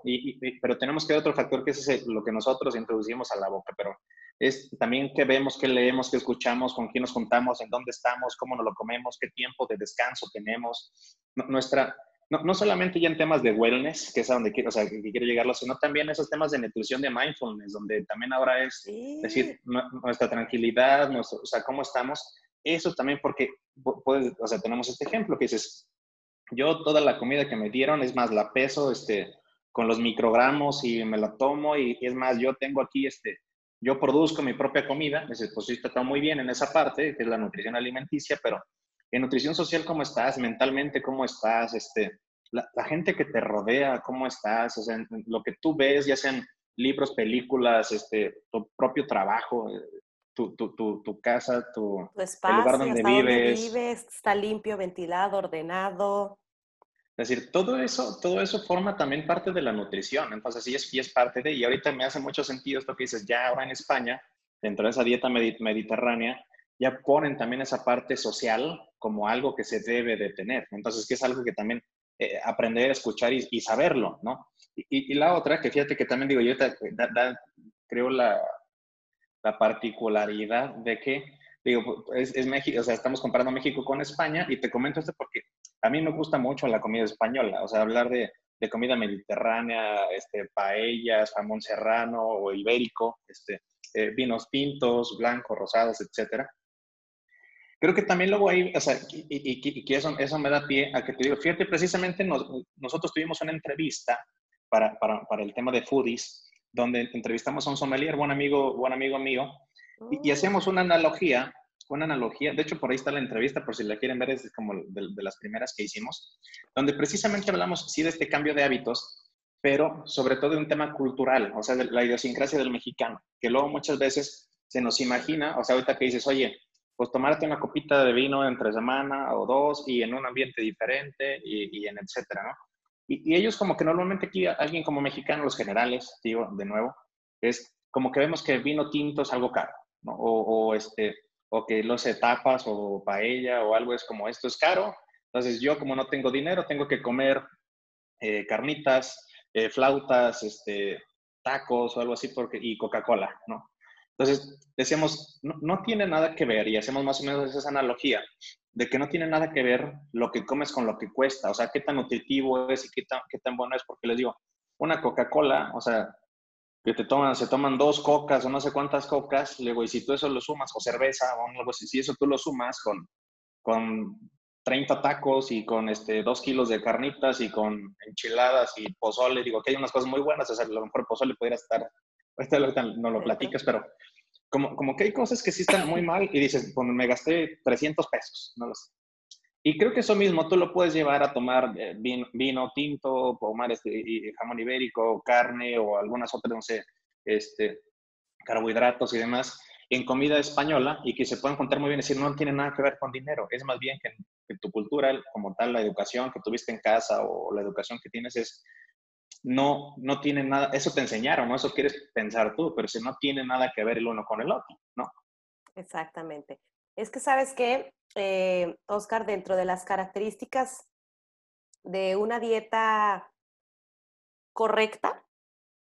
A: pero tenemos que ver otro factor que es lo que nosotros introducimos a la boca, pero es también qué vemos, qué leemos, qué escuchamos, con quién nos juntamos, en dónde estamos, cómo nos lo comemos, qué tiempo de descanso tenemos. nuestra, no, solamente ya en temas de wellness, que es a donde quiero, o sea, que quiero llegarlo, sino también esos temas de nutrición de mindfulness, donde también ahora es decir, nuestra tranquilidad, nuestro, o sea, cómo estamos. Eso también porque, puedes, o sea, tenemos este ejemplo que dices, yo toda la comida que me dieron, es más, la peso, este, con los microgramos y me la tomo y, es más, yo tengo aquí, este, yo produzco mi propia comida, dices, pues sí, está muy bien en esa parte, que es la nutrición alimenticia, pero en nutrición social, ¿cómo estás? Mentalmente, ¿cómo estás? Este, la, gente que te rodea, ¿cómo estás? O sea, lo que tú ves, ya sean libros, películas, este, tu propio trabajo, eh, tu, tu, tu, tu casa, tu,
B: espacio, el lugar donde vives. vives. Está limpio, ventilado, ordenado.
A: Es decir, todo eso, todo eso forma también parte de la nutrición. Entonces, sí es, es parte de, y ahorita me hace mucho sentido esto que dices, ya ahora en España, dentro de esa dieta mediterránea, ya ponen también esa parte social como algo que se debe de tener. Entonces, que es algo que también eh, aprender escuchar y, saberlo, ¿no? Y, la otra, que fíjate que también digo, yo creo la, la, particularidad de que, digo, es, es, México, o sea, estamos comparando México con España y te comento esto porque a mí me gusta mucho la comida española, o sea, hablar de, de comida mediterránea, este, paellas, jamón serrano o ibérico, este, eh, vinos pintos, blancos, rosados, etcétera creo que también luego ahí, o sea, y, que eso, eso, me da pie a que te digo, fíjate, precisamente nosotros tuvimos una entrevista para, para, para, el tema de foodies, donde entrevistamos a un sommelier, buen amigo, buen amigo mío, y, hacíamos una analogía, una analogía, de hecho por ahí está la entrevista, por si la quieren ver, es como de, de las primeras que hicimos, donde precisamente hablamos, sí, de este cambio de hábitos, pero sobre todo de un tema cultural, o sea, de la idiosincrasia del mexicano, que luego muchas veces se nos imagina, o sea, ahorita que dices, oye, pues tomarte una copita de vino entre semana o dos y en un ambiente diferente y, en etcétera, ¿no? Y, ellos como que normalmente aquí, alguien como mexicano, los generales, digo, de nuevo, es como que vemos que el vino tinto es algo caro, ¿no? O, este, o que los etapas o paella o algo es como esto es caro, entonces yo como no tengo dinero tengo que comer eh, carnitas, eh, flautas, este, tacos o algo así porque, y Coca-Cola, ¿no? Entonces, decíamos, no, tiene nada que ver, y hacemos más o menos esa analogía, de que no tiene nada que ver lo que comes con lo que cuesta, o sea, qué tan nutritivo es y qué tan, qué tan bueno es, porque les digo, una Coca-Cola, o sea, que te toman, se toman dos cocas o no sé cuántas cocas, luego, y si tú eso lo sumas, o cerveza, o algo así, si eso tú lo sumas con, con 30 tacos y con este, 2 kilos de carnitas y con enchiladas y pozole, digo que hay unas cosas muy buenas, o sea, a lo mejor pozole pudiera estar ahorita no lo platicas, pero como, como que hay cosas que sí están muy mal y dices, pues me gasté 300 pesos, no lo sé. Y creo que eso mismo tú lo puedes llevar a tomar eh, vino, vino, tinto, tomar este, jamón ibérico, carne o algunas otras, no sé, este, carbohidratos y demás en comida española y que se pueden contar muy bien, es decir, no tiene nada que ver con dinero, es más bien que, que tu cultura, como tal, la educación que tuviste en casa o la educación que tienes es no, no tiene nada, eso te enseñaron, ¿no? Eso quieres pensar tú, pero si no tiene nada que ver el uno con el otro, ¿no?
B: Exactamente. Es que sabes que, eh, Oscar, dentro de las características de una dieta correcta,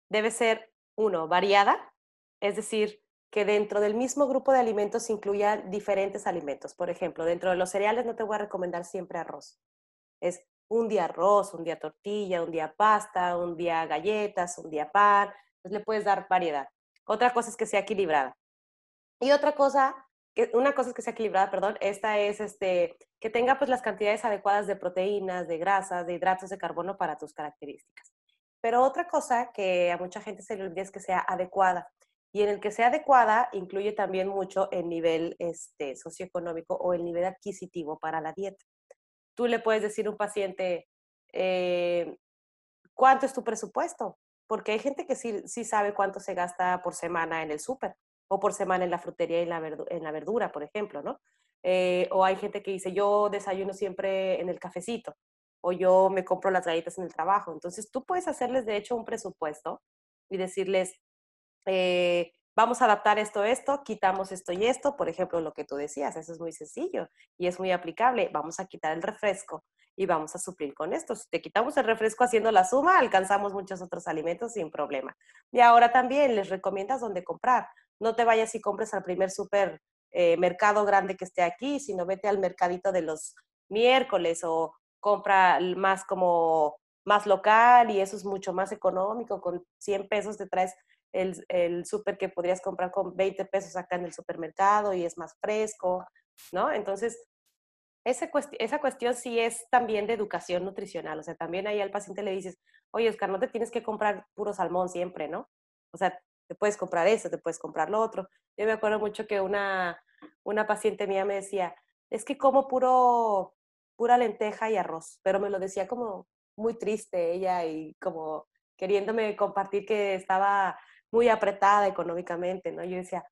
B: debe ser, uno, variada, es decir, que dentro del mismo grupo de alimentos incluya diferentes alimentos. Por ejemplo, dentro de los cereales no te voy a recomendar siempre arroz. Es un día arroz, un día tortilla, un día pasta, un día galletas, un día pan, pues le puedes dar variedad. Otra cosa es que sea equilibrada. Y otra cosa, una cosa es que sea equilibrada, perdón, esta es este, que tenga pues las cantidades adecuadas de proteínas, de grasas, de hidratos de carbono para tus características. Pero otra cosa que a mucha gente se le olvida es que sea adecuada. Y en el que sea adecuada incluye también mucho el nivel este, socioeconómico o el nivel adquisitivo para la dieta tú le puedes decir a un paciente, eh, ¿cuánto es tu presupuesto? Porque hay gente que sí, sí sabe cuánto se gasta por semana en el súper o por semana en la frutería y en la, en la verdura, por ejemplo, ¿no? Eh, o hay gente que dice, yo desayuno siempre en el cafecito o yo me compro las galletas en el trabajo. Entonces, tú puedes hacerles, de hecho, un presupuesto y decirles, eh, vamos a adaptar esto, esto, quitamos esto y esto, por ejemplo, lo que tú decías, eso es muy sencillo y es muy aplicable, vamos a quitar el refresco y vamos a suplir con esto. Si te quitamos el refresco haciendo la suma, alcanzamos muchos otros alimentos sin problema. Y ahora también les recomiendas dónde comprar. No te vayas y compres al primer super eh, mercado grande que esté aquí, sino vete al mercadito de los miércoles o compra más como más local y eso es mucho más económico. Con 100 pesos te traes el, el súper que podrías comprar con 20 pesos acá en el supermercado y es más fresco, ¿no? Entonces, esa, esa cuestión sí es también de educación nutricional. O sea, también ahí al paciente le dices, oye, Oscar, no te tienes que comprar puro salmón siempre, ¿no? O sea, te puedes comprar eso, te puedes comprar lo otro. Yo me acuerdo mucho que una, una paciente mía me decía, es que como puro, pura lenteja y arroz, pero me lo decía como muy triste ella y como queriéndome compartir que estaba muy apretada económicamente, ¿no? Yo decía,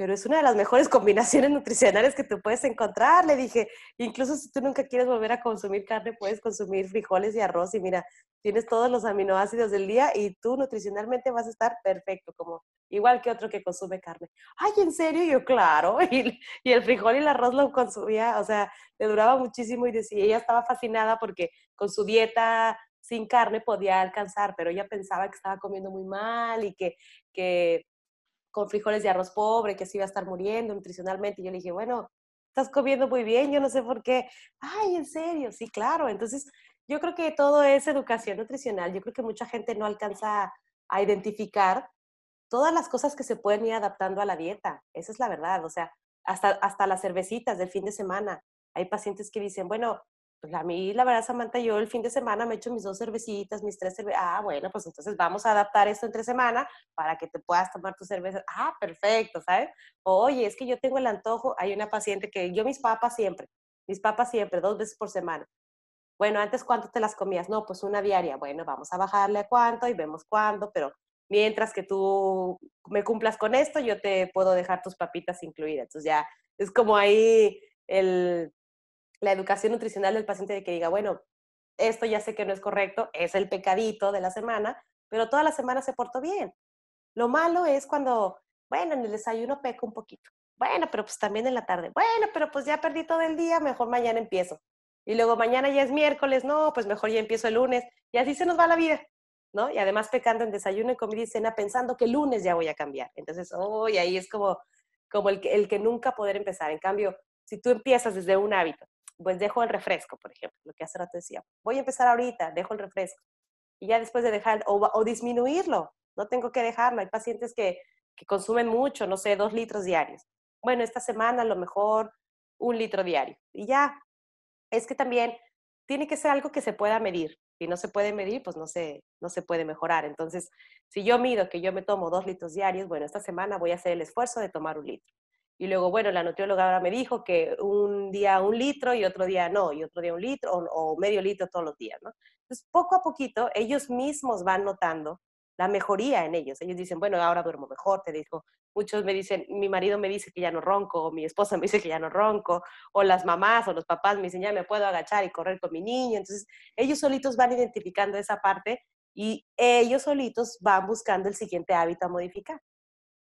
B: pero es una de las mejores combinaciones nutricionales que tú puedes encontrar, le dije, incluso si tú nunca quieres volver a consumir carne, puedes consumir frijoles y arroz y mira, tienes todos los aminoácidos del día y tú nutricionalmente vas a estar perfecto, como igual que otro que consume carne. Ay, ¿en serio? yo, claro, y, y el frijol y el arroz lo consumía, o sea, le duraba muchísimo y decía, ella estaba fascinada porque con su dieta sin carne podía alcanzar, pero ella pensaba que estaba comiendo muy mal y que, que con frijoles de arroz pobre, que se iba a estar muriendo nutricionalmente. Y yo le dije, bueno, estás comiendo muy bien, yo no sé por qué. Ay, en serio, sí, claro. Entonces, yo creo que todo es educación nutricional. Yo creo que mucha gente no alcanza a identificar todas las cosas que se pueden ir adaptando a la dieta. Esa es la verdad. O sea, hasta, hasta las cervecitas del fin de semana. Hay pacientes que dicen, bueno, pues a mí, la verdad, Samantha, yo el fin de semana me echo mis dos cervecitas, mis tres cervezas. Ah, bueno, pues entonces vamos a adaptar esto entre semana para que te puedas tomar tu cerveza. Ah, perfecto, ¿sabes? Oye, es que yo tengo el antojo. Hay una paciente que yo mis papas siempre, mis papas siempre, dos veces por semana. Bueno, antes, ¿cuánto te las comías? No, pues una diaria. Bueno, vamos a bajarle a cuánto y vemos cuándo, pero mientras que tú me cumplas con esto, yo te puedo dejar tus papitas incluidas. Entonces ya es como ahí el la educación nutricional del paciente de que diga, bueno, esto ya sé que no es correcto, es el pecadito de la semana, pero toda la semana se portó bien. Lo malo es cuando, bueno, en el desayuno peco un poquito. Bueno, pero pues también en la tarde. Bueno, pero pues ya perdí todo el día, mejor mañana empiezo. Y luego mañana ya es miércoles, no, pues mejor ya empiezo el lunes. Y así se nos va la vida, ¿no? Y además pecando en desayuno, y comida y cena, pensando que el lunes ya voy a cambiar. Entonces, oh, y ahí es como, como el, que, el que nunca poder empezar. En cambio, si tú empiezas desde un hábito, pues dejo el refresco, por ejemplo, lo que hace rato decía, voy a empezar ahorita, dejo el refresco. Y ya después de dejar, o, disminuirlo, no tengo que dejarlo. Hay pacientes que, que consumen mucho, no sé, dos litros diarios. Bueno, esta semana a lo mejor un litro diario. Y ya, es que también tiene que ser algo que se pueda medir. Si no se puede medir, pues no se, no se puede mejorar. Entonces, si yo mido que yo me tomo dos litros diarios, bueno, esta semana voy a hacer el esfuerzo de tomar un litro. Y luego, bueno, la nutrióloga ahora me dijo que un día un litro y otro día no, y otro día un litro o, medio litro todos los días. Entonces, poco a poquito, ellos mismos van notando la mejoría en ellos. Ellos dicen, bueno, ahora duermo mejor, te dijo. Muchos me dicen, mi marido me dice que ya no ronco, o mi esposa me dice que ya no ronco, o las mamás o los papás me dicen, ya me puedo agachar y correr con mi niño. Entonces, ellos solitos van identificando esa parte y ellos solitos van buscando el siguiente hábito a modificar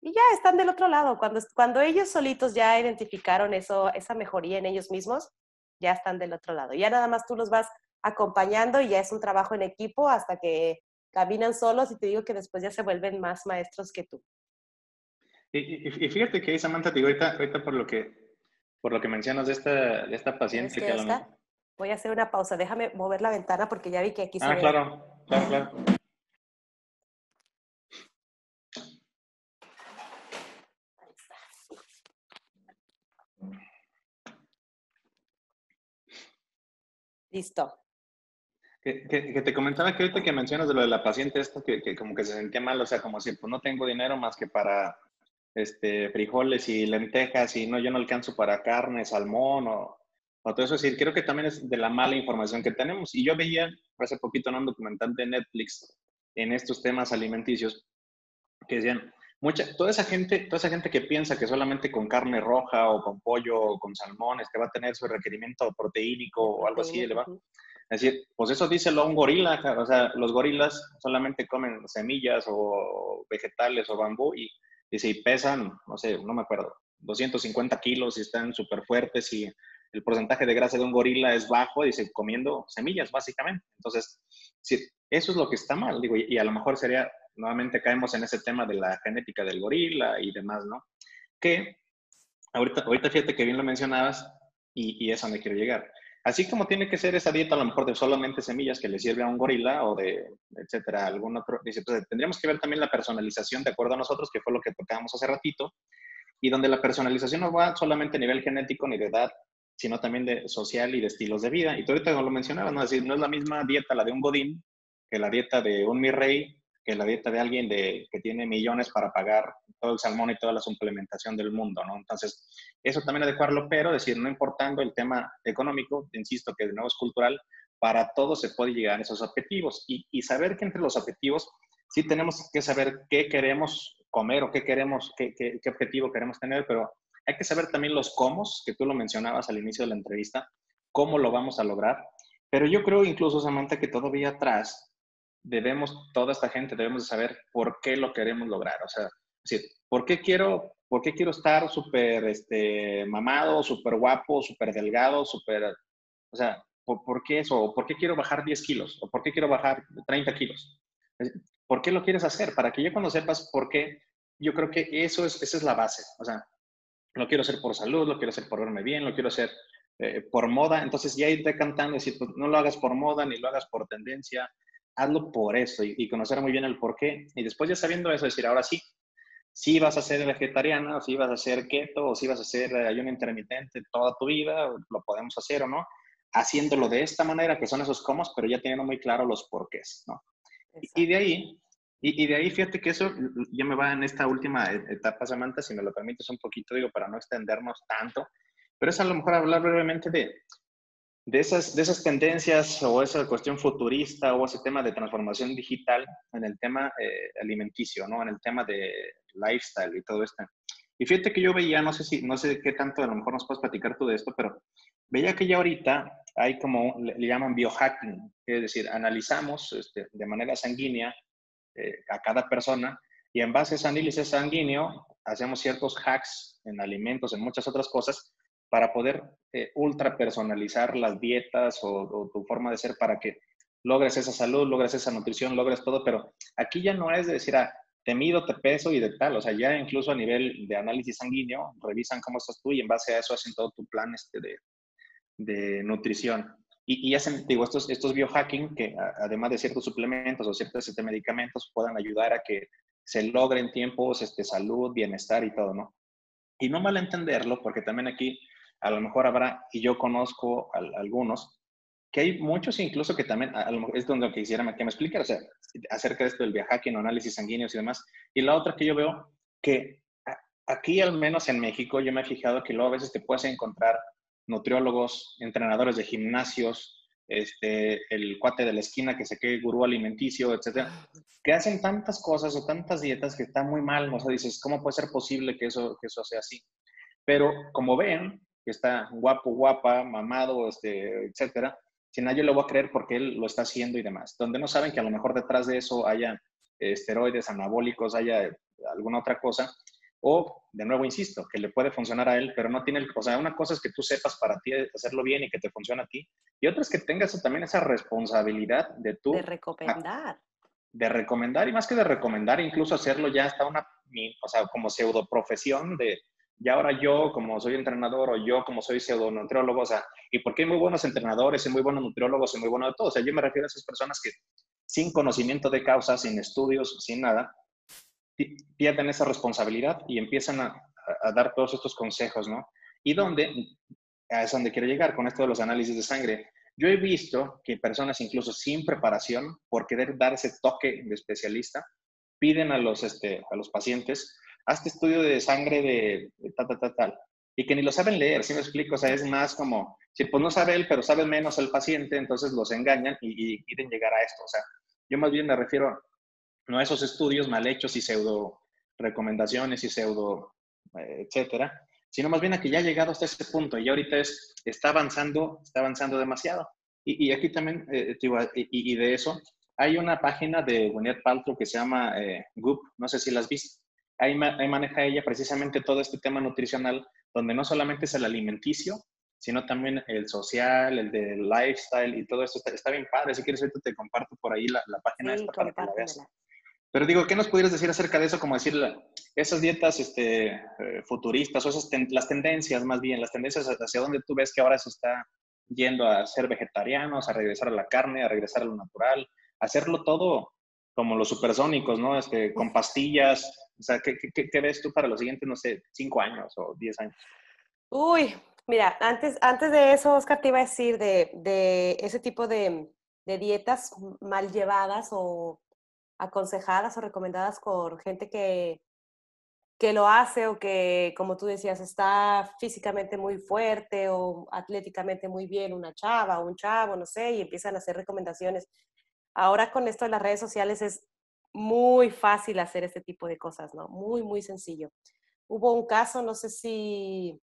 B: y ya están del otro lado. Cuando, cuando ellos solitos ya identificaron eso, esa mejoría en ellos mismos, ya están del otro lado. Ya nada más tú los vas acompañando y ya es un trabajo en equipo hasta que caminan solos y te digo que después ya se vuelven más maestros que tú.
A: Y, fíjate que Samantha, te digo ahorita, ahorita por lo que por lo que mencionas de esta, de esta paciente que,
B: Voy a hacer una pausa, déjame mover la ventana porque ya vi que aquí
A: ah, se ve. claro, claro,
B: Listo.
A: Que, te comentaba que ahorita que mencionas de lo de la paciente, esto que, que, como que se sentía mal, o sea, como si pues no tengo dinero más que para este, frijoles y lentejas y no, yo no alcanzo para carne, salmón o, o todo eso. Es decir, creo que también es de la mala información que tenemos. Y yo veía hace poquito en un documental de Netflix en estos temas alimenticios que decían, mucha, toda esa gente, toda esa gente que piensa que solamente con carne roja o con pollo o con salmón este va a tener su requerimiento proteínico o algo así elevado. Es decir, pues eso díselo a un gorila, o sea, los gorilas solamente comen semillas o vegetales o bambú y, y si pesan, no sé, no me acuerdo, 250 kilos y están súper fuertes y el porcentaje de grasa de un gorila es bajo, dice, comiendo semillas, básicamente. Entonces, sí, eso es lo que está mal, digo, y, y a lo mejor sería, nuevamente caemos en ese tema de la genética del gorila y demás, ¿no? Que ahorita, ahorita fíjate que bien lo mencionabas y, y es donde quiero llegar. Así como tiene que ser esa dieta a lo mejor de solamente semillas que le sirve a un gorila o de, etcétera, algún otro, dice, pues, tendríamos que ver también la personalización de acuerdo a nosotros, que fue lo que tocábamos hace ratito, y donde la personalización no va solamente a nivel genético ni de edad, sino también de social y de estilos de vida. Y tú ahorita lo mencionabas, ¿no? Es decir, no es la misma dieta la de un godín que la dieta de un mi rey, que la dieta de alguien de, que tiene millones para pagar todo el salmón y toda la suplementación del mundo, ¿no? Entonces, eso también adecuarlo, pero decir, no importando el tema económico, insisto que de nuevo es cultural, para todos se puede llegar a esos objetivos y, saber que entre los objetivos sí tenemos que saber qué queremos comer o qué queremos, qué, qué, qué objetivo queremos tener, pero hay que saber también los cómo, que tú lo mencionabas al inicio de la entrevista, cómo lo vamos a lograr. Pero yo creo incluso, Samantha, que todavía atrás debemos, toda esta gente debemos de saber por qué lo queremos lograr. O sea, decir, ¿por qué quiero, por qué quiero estar súper este, mamado, súper guapo, súper delgado, súper... O sea, ¿por, ¿por, qué eso? ¿O por qué quiero bajar 10 kilos? ¿O por qué quiero bajar 30 kilos? ¿Por qué lo quieres hacer? Para que ya cuando sepas por qué, yo creo que eso es, esa es la base. O sea, lo quiero hacer por salud, lo quiero hacer por verme bien, lo quiero hacer eh, por moda. Entonces ya irte cantando y decir, pues, no lo hagas por moda ni lo hagas por tendencia, hazlo por eso y, conocer muy bien el por qué. Y después ya sabiendo eso, decir, ahora sí, si vas a ser vegetariana, o si vas a ser keto, o si vas a hacer ayuno intermitente toda tu vida, lo podemos hacer o no, haciéndolo de esta manera, que son esos comos, pero ya teniendo muy claro los porqués, ¿no? Y, de ahí, y, y, de ahí, fíjate que eso ya me va en esta última etapa, Samantha, si me lo permites un poquito, digo, para no extendernos tanto, pero es a lo mejor hablar brevemente de, de, esas, de esas tendencias o esa cuestión futurista o ese tema de transformación digital en el tema eh, alimenticio, ¿no? En el tema de lifestyle y todo esto. Y fíjate que yo veía, no sé si, no sé qué tanto a lo mejor nos puedes platicar tú de esto, pero veía que ya ahorita hay como, le, le llaman biohacking, es decir, analizamos este, de manera sanguínea eh, a cada persona y en base a ese análisis sanguíneo hacemos ciertos hacks en alimentos, en muchas otras cosas, para poder eh, ultra personalizar las dietas o, tu forma de ser para que logres esa salud, logres esa nutrición, logres todo, pero aquí ya no es de decir, ah, te mido, te peso y de tal, o sea, ya incluso a nivel de análisis sanguíneo, revisan cómo estás tú y en base a eso hacen todo tu plan este de, nutrición. Y, y, hacen, digo, estos, estos biohacking que además de ciertos suplementos o ciertos este, medicamentos puedan ayudar a que se logren tiempos, este, salud, bienestar y todo, ¿no? Y no malentenderlo, porque también aquí a lo mejor habrá, y yo conozco a, algunos, que hay muchos incluso que también, a, lo es donde quisiera que me explique, o sea, acerca de esto del biohacking, análisis sanguíneos y demás. Y la otra que yo veo, que aquí al menos en México, yo me he fijado que luego a veces te puedes encontrar nutriólogos, entrenadores de gimnasios, este, el cuate de la esquina que se quede gurú alimenticio, etcétera, que hacen tantas cosas o tantas dietas que están muy mal, o sea, dices, ¿cómo puede ser posible que eso, que eso sea así? Pero como ven, que está guapo, guapa, mamado, este, etcétera, si nadie lo va a creer porque él lo está haciendo y demás. Donde no saben que a lo mejor detrás de eso haya esteroides anabólicos, haya alguna otra cosa, o, de nuevo, insisto, que le puede funcionar a él, pero no tiene, el, o sea, una cosa es que tú sepas para ti hacerlo bien y que te funcione a ti, y otra es que tengas también esa responsabilidad de tú.
B: De recomendar.
A: De recomendar, y más que de recomendar, incluso hacerlo ya hasta una, o sea, como pseudo profesión de, y ahora yo como soy entrenador o yo como soy pseudonutriólogo, o sea, y porque hay muy buenos entrenadores y muy buenos nutriólogos y muy buenos de todo, o sea, yo me refiero a esas personas que sin conocimiento de causa, sin estudios, sin nada, pierden esa responsabilidad y empiezan a, a, dar todos estos consejos, ¿no? Y donde, es donde quiero llegar con esto de los análisis de sangre. Yo he visto que personas incluso sin preparación, por querer dar ese toque de especialista, piden a los, este, a los pacientes, hazte estudio de sangre de, de tal, tal, tal, tal. Y que ni lo saben leer, ¿sí me explico? O sea, es más como, si pues no sabe él, pero sabe menos el paciente, entonces los engañan y, y quieren llegar a esto. O sea, yo más bien me refiero no a esos estudios mal hechos y pseudo recomendaciones y pseudo, eh, etcétera, sino más bien a que ya ha llegado hasta ese punto y ahorita es, está avanzando, está avanzando demasiado. Y, y aquí también, eh, y, y, de eso, hay una página de Gwyneth Paltrow que se llama eh, Goop, no sé si la has visto. Ahí, ahí, maneja ella precisamente todo este tema nutricional, donde no solamente es el alimenticio, sino también el social, el del lifestyle y todo eso. Está, está bien padre. Si quieres, ahorita te comparto por ahí la, la página
B: Sí,
A: esta para que la veas. Pero digo, ¿qué nos pudieras decir acerca de eso? Como decir, esas dietas este, eh, futuristas o esas ten- las tendencias más bien, las tendencias hacia dónde tú ves que ahora se está yendo a ser vegetarianos, a regresar a la carne, a regresar a lo natural, hacerlo todo como los supersónicos, ¿no? Este, con pastillas. O sea, ¿qué, qué- qué- ves tú para los siguientes, no sé, cinco años o diez años?
B: Uy, mira, antes, antes de eso, Oscar, te iba a decir de, de ese tipo de, de dietas mal llevadas o aconsejadas o recomendadas por gente que, que lo hace o que, como tú decías, está físicamente muy fuerte o atléticamente muy bien, una chava o un chavo, no sé, y empiezan a hacer recomendaciones. Ahora con esto de las redes sociales es muy fácil hacer este tipo de cosas, ¿no? Muy, muy sencillo. Hubo un caso, no sé si,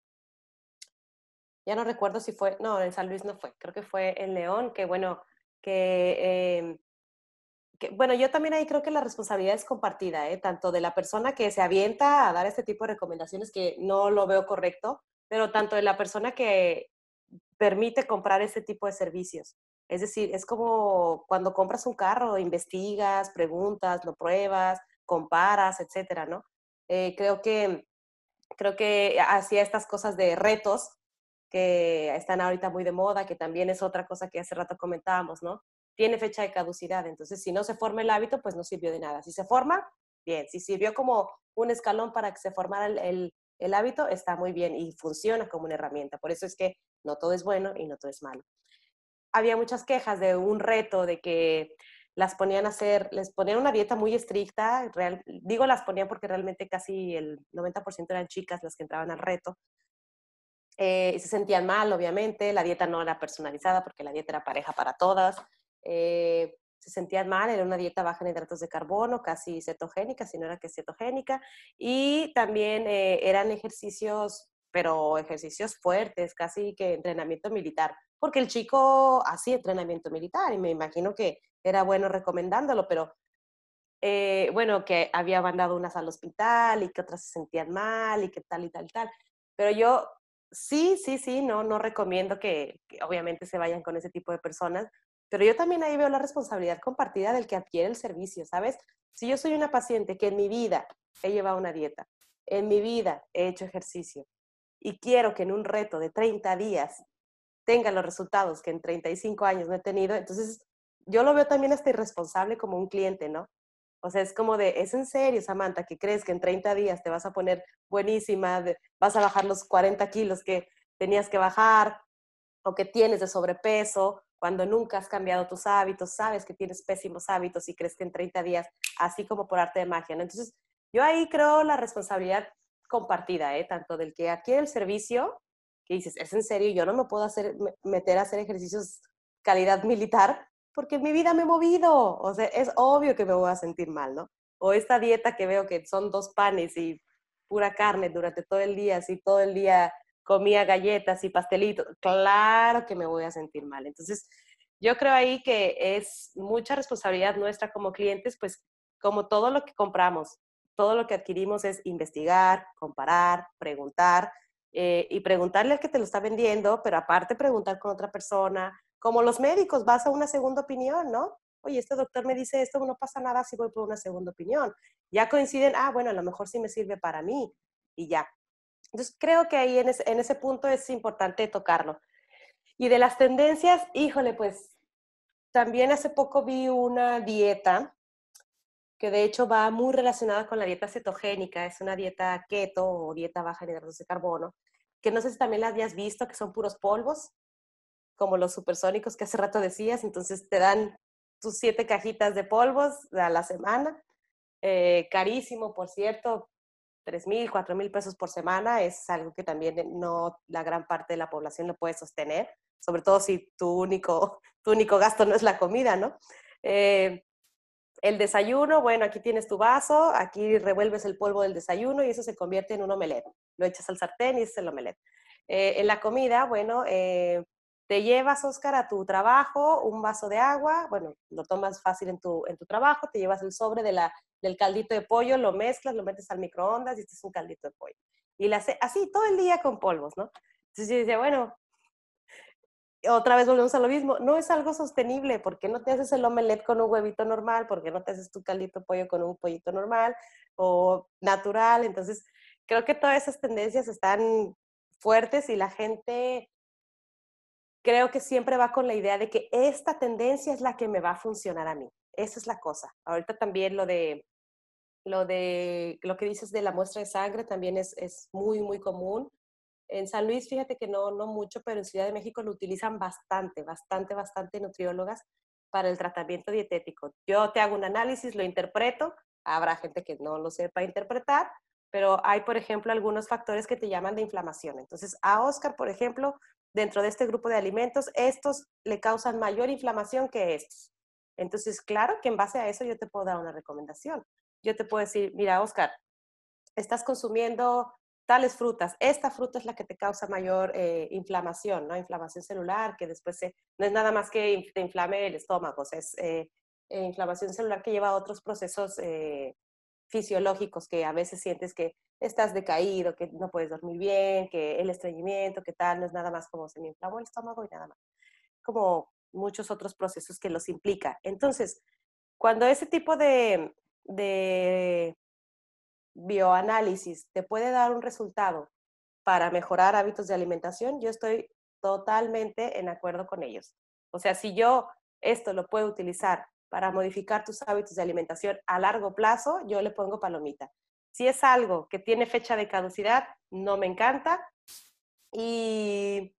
B: ya no recuerdo si fue, no, en San Luis no fue, creo que fue en León, que bueno, que, em, que, bueno, yo también ahí creo que la responsabilidad es compartida, ¿eh? tanto de la persona que se avienta a dar este tipo de recomendaciones que no lo veo correcto, pero tanto de la persona que permite comprar este tipo de servicios. Es decir, es como cuando compras un carro, investigas, preguntas, lo pruebas, comparas, etcétera, ¿no? Eh, creo que creo que hacía estas cosas de retos que están ahorita muy de moda, que también es otra cosa que hace rato comentábamos, ¿no? Tiene fecha de caducidad, entonces si no se forma el hábito, pues no sirvió de nada. Si se forma, bien. Si sirvió como un escalón para que se formara el, el, el hábito, está muy bien y funciona como una herramienta. Por eso es que no todo es bueno y no todo es malo. Había muchas quejas de un reto, de que las ponían a hacer, les ponían una dieta muy estricta, real, digo las ponían porque realmente casi el 90% eran chicas las que entraban al reto, eh, se sentían mal, obviamente, la dieta no era personalizada porque la dieta era pareja para todas, eh, se sentían mal, era una dieta baja en hidratos de carbono, casi cetogénica, si no era que cetogénica, y también eh, eran ejercicios, pero ejercicios fuertes, casi que entrenamiento militar, porque el chico hacía entrenamiento militar y me imagino que era bueno recomendándolo, pero eh, bueno, que había mandado unas al hospital y que otras se sentían mal y que tal y tal y tal. Pero yo sí, sí, sí, no, no recomiendo que, que, obviamente se vayan con ese tipo de personas, pero yo también ahí veo la responsabilidad compartida del que adquiere el servicio, ¿sabes? Si yo soy una paciente que en mi vida he llevado una dieta, en mi vida he hecho ejercicio y quiero que en un reto de 30 días tenga los resultados que en 35 años no he tenido, entonces yo lo veo también hasta irresponsable como un cliente, ¿no? O sea, es como de, es en serio, Samantha, que crees que en 30 días te vas a poner buenísima, vas a bajar los 40 kilos que tenías que bajar o que tienes de sobrepeso, cuando nunca has cambiado tus hábitos, sabes que tienes pésimos hábitos y crees que en 30 días, así como por arte de magia, ¿no? Entonces, yo ahí creo la responsabilidad compartida, ¿eh? Tanto del que adquiere el servicio, que dices, es en serio, yo no me puedo hacer, meter a hacer ejercicios calidad militar, porque en mi vida me he movido. O sea, es obvio que me voy a sentir mal, ¿no? O esta dieta que veo que son dos panes y pura carne durante todo el día, así todo el día comía galletas y pastelitos, claro que me voy a sentir mal. Entonces, yo creo ahí que es mucha responsabilidad nuestra como clientes, pues como todo lo que compramos, todo lo que adquirimos es investigar, comparar, preguntar eh, y preguntarle al que te lo está vendiendo, pero aparte preguntar con otra persona, como los médicos, vas a una segunda opinión, ¿no? Oye, este doctor me dice esto, no pasa nada si voy por una segunda opinión. Ya coinciden, ah, bueno, a lo mejor sí me sirve para mí y ya. Entonces, creo que ahí en ese, en ese punto es importante tocarlo. Y de las tendencias, híjole, pues también hace poco vi una dieta que de hecho va muy relacionada con la dieta cetogénica, es una dieta keto o dieta baja en hidratos de carbono, que no sé si también la habías visto, que son puros polvos, como los supersónicos que hace rato decías, entonces te dan tus siete cajitas de polvos a la semana, eh, carísimo, por cierto, tres mil, cuatro mil pesos por semana, es algo que también no la gran parte de la población lo puede sostener, sobre todo si tu único, tu único gasto no es la comida, ¿no? Eh, el desayuno, bueno, aquí tienes tu vaso, aquí revuelves el polvo del desayuno y eso se convierte en un omelette. Lo echas al sartén y es el omelette. Eh, en la comida, bueno, eh, te llevas, Oscar, a tu trabajo un vaso de agua, bueno, lo tomas fácil en tu, en tu trabajo, te llevas el sobre de la, del caldito de pollo, lo mezclas, lo metes al microondas y este es un caldito de pollo. Y la, así, todo el día con polvos, ¿no? Entonces yo decía, bueno, otra vez volvemos a lo mismo, no es algo sostenible, porque no te haces el omelette con un huevito normal, porque no te haces tu caldito pollo con un pollito normal o natural, entonces creo que todas esas tendencias están fuertes y la gente creo que siempre va con la idea de que esta tendencia es la que me va a funcionar a mí. Esa es la cosa. Ahorita también lo de lo de lo que dices de la muestra de sangre también es, es muy, muy común. En San Luis, fíjate que no, no mucho, pero en Ciudad de México lo utilizan bastante, bastante, bastante nutriólogas para el tratamiento dietético. Yo te hago un análisis, lo interpreto, habrá gente que no lo sepa interpretar, pero hay, por ejemplo, algunos factores que te llaman de inflamación. Entonces, a Oscar, por ejemplo, dentro de este grupo de alimentos, estos le causan mayor inflamación que estos. Entonces, claro que en base a eso yo te puedo dar una recomendación. Yo te puedo decir, mira, Oscar, estás consumiendo tales frutas. Esta fruta es la que te causa mayor eh, inflamación, ¿no? Inflamación celular, que después no es nada más que te inflame el estómago, es eh, eh, inflamación celular que lleva a otros procesos fisiológicos que a veces sientes que estás decaído, que no puedes dormir bien, que el estreñimiento, que tal, no es nada más como se me inflamó el estómago y nada más. Como muchos otros procesos que los implica. Entonces, cuando ese tipo de bioanálisis te puede dar un resultado para mejorar hábitos de alimentación, yo estoy totalmente en acuerdo con ellos. O sea, si yo esto lo puedo utilizar para modificar tus hábitos de alimentación a largo plazo, yo le pongo palomita. Si es algo que tiene fecha de caducidad, no me encanta. Y,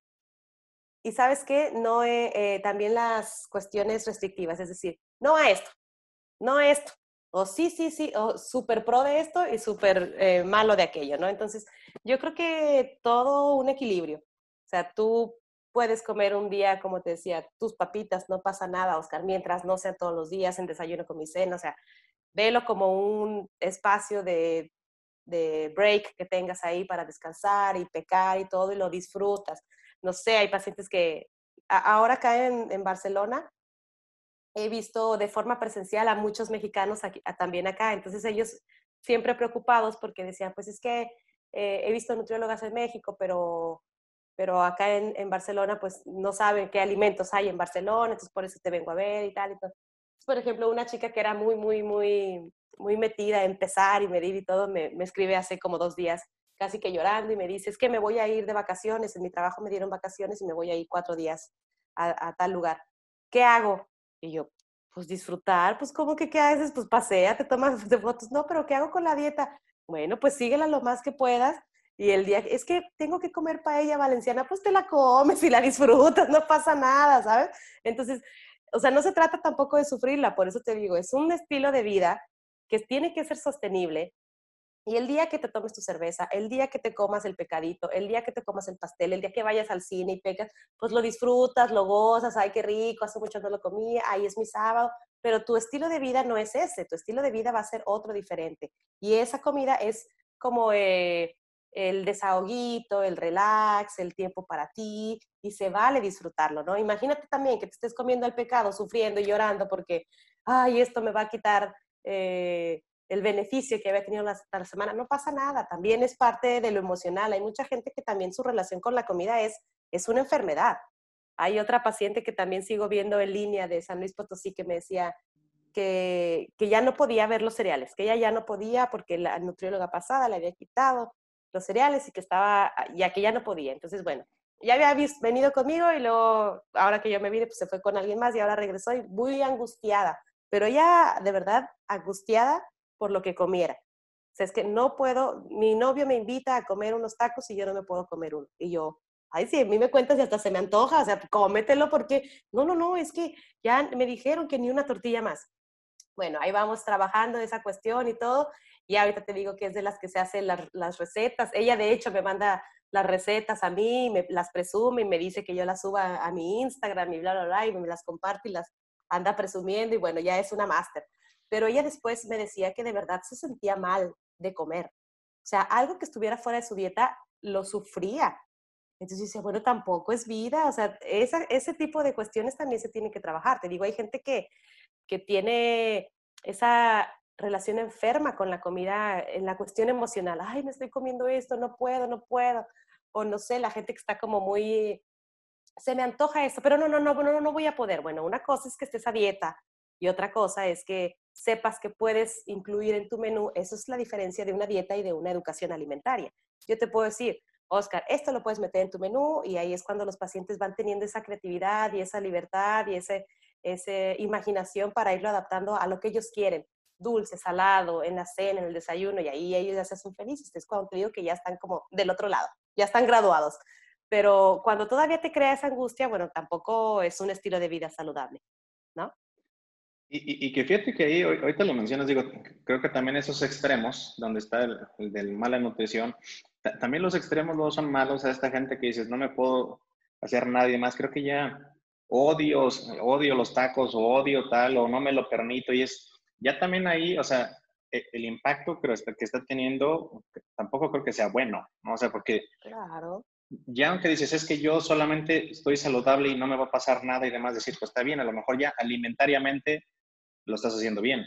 B: y sabes qué, no eh, también las cuestiones restrictivas, es decir, no a esto, no a esto, o sí, sí, sí, o súper pro de esto y súper eh, malo de aquello, ¿no? Entonces, yo creo que todo un equilibrio. O sea, tú puedes comer un día, como te decía, tus papitas, no pasa nada, Oscar, mientras no sea todos los días en desayuno con mi cena, o sea, velo como un espacio de, de break que tengas ahí para descansar y pecar y todo y lo disfrutas. No sé, hay pacientes que ahora caen en Barcelona, he visto de forma presencial a muchos mexicanos aquí, también acá, entonces ellos siempre preocupados porque decían, pues es que eh, he visto nutriólogas en México, pero, pero acá en, en, Barcelona pues no saben qué alimentos hay en Barcelona, entonces por eso te vengo a ver y tal y todo. Por ejemplo, una chica que era muy, muy, muy, muy metida en pesar y medir y todo, me, me escribe hace como dos días, casi que llorando y me dice, es que me voy a ir de vacaciones, en mi trabajo me dieron vacaciones y me voy a ir cuatro días a, a tal lugar. ¿Qué hago? Y yo, pues disfrutar, pues ¿cómo que qué haces? Pues pasea, te tomas fotos. No, pero ¿qué hago con la dieta? Bueno, pues síguela lo más que puedas. Y el día, es que tengo que comer paella valenciana, pues te la comes y la disfrutas, no pasa nada, ¿sabes? Entonces, o sea, no se trata tampoco de sufrirla, por eso te digo, es un estilo de vida que tiene que ser sostenible, y el día que te tomes tu cerveza, el día que te comas el pecadito, el día que te comas el pastel, el día que vayas al cine y pecas, pues lo disfrutas, lo gozas, ay, qué rico, hace mucho no lo comía, ahí es mi sábado, pero tu estilo de vida no es ese, tu estilo de vida va a ser otro diferente. Y esa comida es como eh, el desahoguito, el relax, el tiempo para ti, y se vale disfrutarlo, ¿no? Imagínate también que te estés comiendo el pecado, sufriendo y llorando porque, ay, esto me va a quitar... Eh, el beneficio que había tenido la, la, semana, no pasa nada, también es parte de lo emocional. Hay mucha gente que también su relación con la comida es, es una enfermedad. Hay otra paciente que también sigo viendo en línea de San Luis Potosí que me decía que, que ya no podía ver los cereales, que ella ya no podía porque la nutrióloga pasada le había quitado los cereales y que estaba, ya que ya no podía. Entonces, bueno, ya había venido conmigo y luego, ahora que yo me vine, pues se fue con alguien más y ahora regresó y muy angustiada, pero ya de verdad angustiada por lo que comiera. O es que no puedo, mi novio me invita a comer unos tacos y yo no me puedo comer uno. Y yo, ay, sí, a mí me cuentas y hasta se me antoja, o sea, cómetelo porque, no, no, no, es que ya me dijeron que ni una tortilla más. Bueno, ahí vamos trabajando esa cuestión y todo. Y ahorita te digo que es de las que se hacen las, las recetas. Ella, de hecho, me manda las recetas a mí, me las presume y me dice que yo las suba a, a mi Instagram y bla, bla, bla, y me las comparte y las anda presumiendo y bueno, ya es una máster pero ella después me decía que de verdad se sentía mal de comer. O sea, algo que estuviera fuera de su dieta lo sufría. Entonces decía, bueno, tampoco es vida. O sea, esa, ese tipo de cuestiones también se tienen que trabajar. Te digo, hay gente que, que tiene esa relación enferma con la comida en la cuestión emocional. Ay, me estoy comiendo esto, no puedo, no puedo. O no sé, la gente que está como muy se me antoja esto, pero no, no, no, no, no voy a poder. Bueno, una cosa es que estés a dieta y otra cosa es que sepas que puedes incluir en tu menú. Eso es la diferencia de una dieta y de una educación alimentaria. Yo te puedo decir, Oscar, esto lo puedes meter en tu menú y ahí es cuando los pacientes van teniendo esa creatividad y esa libertad y esa ese imaginación para irlo adaptando a lo que ellos quieren. Dulce, salado, en la cena, en el desayuno, y ahí ellos ya se hacen felices. Es cuando te digo que ya están como del otro lado, ya están graduados. Pero cuando todavía te crea esa angustia, bueno, tampoco es un estilo de vida saludable, ¿no?
A: Y, y, que fíjate que ahí, ahorita lo mencionas, digo, creo que también esos extremos, donde está el, el del mala nutrición, también los extremos luego son malos a esta gente que dices, no me puedo hacer nadie más. Creo que ya odio, odio los tacos o odio tal o no me lo permito y es, ya también ahí, o sea, e, el impacto que está teniendo tampoco creo que sea bueno, ¿no? O sea, porque
B: claro.
A: ya aunque dices, es que yo solamente estoy saludable y no me va a pasar nada y demás, decir, pues está bien, a lo mejor ya alimentariamente lo estás haciendo bien.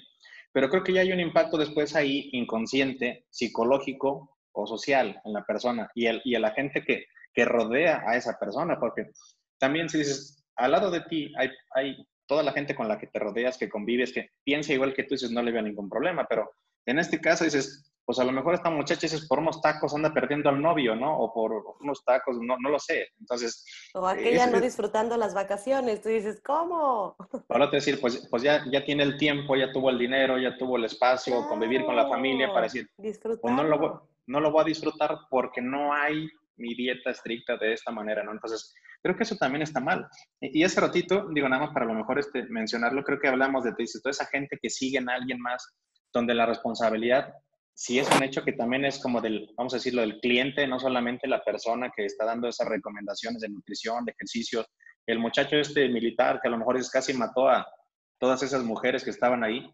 A: Pero creo que ya hay un impacto después ahí inconsciente, psicológico o social en la persona y, el, y a la gente que, que rodea a esa persona, porque también si dices, al lado de ti hay, hay toda la gente con la que te rodeas, que convives, que piensa igual que tú, dices, no le veo ningún problema, pero en este caso dices, pues a lo mejor esta muchacha dices, por unos tacos anda perdiendo al novio, ¿no? O por unos tacos, no, no lo sé. Entonces...
B: O aquella no disfrutando las vacaciones, tú dices, ¿cómo?
A: Ahora te decir, pues, pues ya, ya tiene el tiempo, ya tuvo el dinero, ya tuvo el espacio, convivir con la familia para decir, pues no lo, no lo voy a disfrutar porque no hay mi dieta estricta de esta manera, ¿no? Entonces, creo que eso también está mal. Y ese ratito, digo, nada más para lo mejor este, mencionarlo, creo que hablamos de toda esa gente que sigue en alguien más, donde la responsabilidad, si es un hecho que también es como del, vamos a decirlo, del cliente, no solamente la persona que está dando esas recomendaciones de nutrición, de ejercicio, el muchacho este militar que a lo mejor es casi mató a todas esas mujeres que estaban ahí.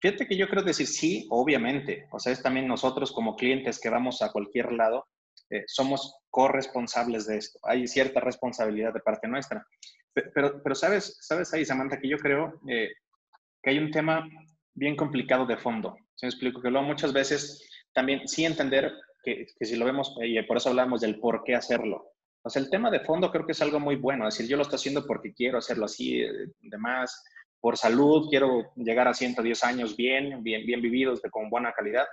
A: Fíjate que yo creo decir sí, obviamente, o sea, es también nosotros como clientes que vamos a cualquier lado, eh, somos corresponsables de esto. Hay cierta responsabilidad de parte nuestra. Pero, pero sabes, sabes ahí, Samantha, que yo creo eh, que hay un tema bien complicado de fondo. Si me explico, que luego muchas veces también sí entender que, que si lo vemos, y por eso hablamos del por qué hacerlo. O sea, el tema de fondo creo que es algo muy bueno. Es decir, yo lo estoy haciendo porque quiero hacerlo así, eh, demás, por salud, quiero llegar a 110 años bien, bien, bien vividos, con buena calidad.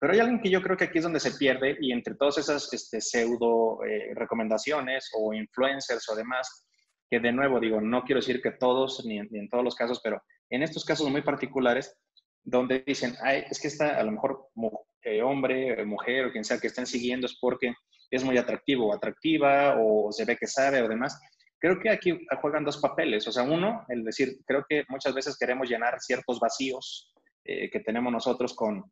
A: Pero hay alguien que yo creo que aquí es donde se pierde y entre todas esas este, pseudo eh, recomendaciones o influencers o demás, que de nuevo digo, no quiero decir que todos ni, en todos los casos, pero en estos casos muy particulares, donde dicen, Ay, es que está a lo mejor hombre, mujer o quien sea que estén siguiendo es porque es muy atractivo o atractiva o se ve que sabe o demás. Creo que aquí juegan dos papeles. O sea, uno, el decir, creo que muchas veces queremos llenar ciertos vacíos eh, que tenemos nosotros con,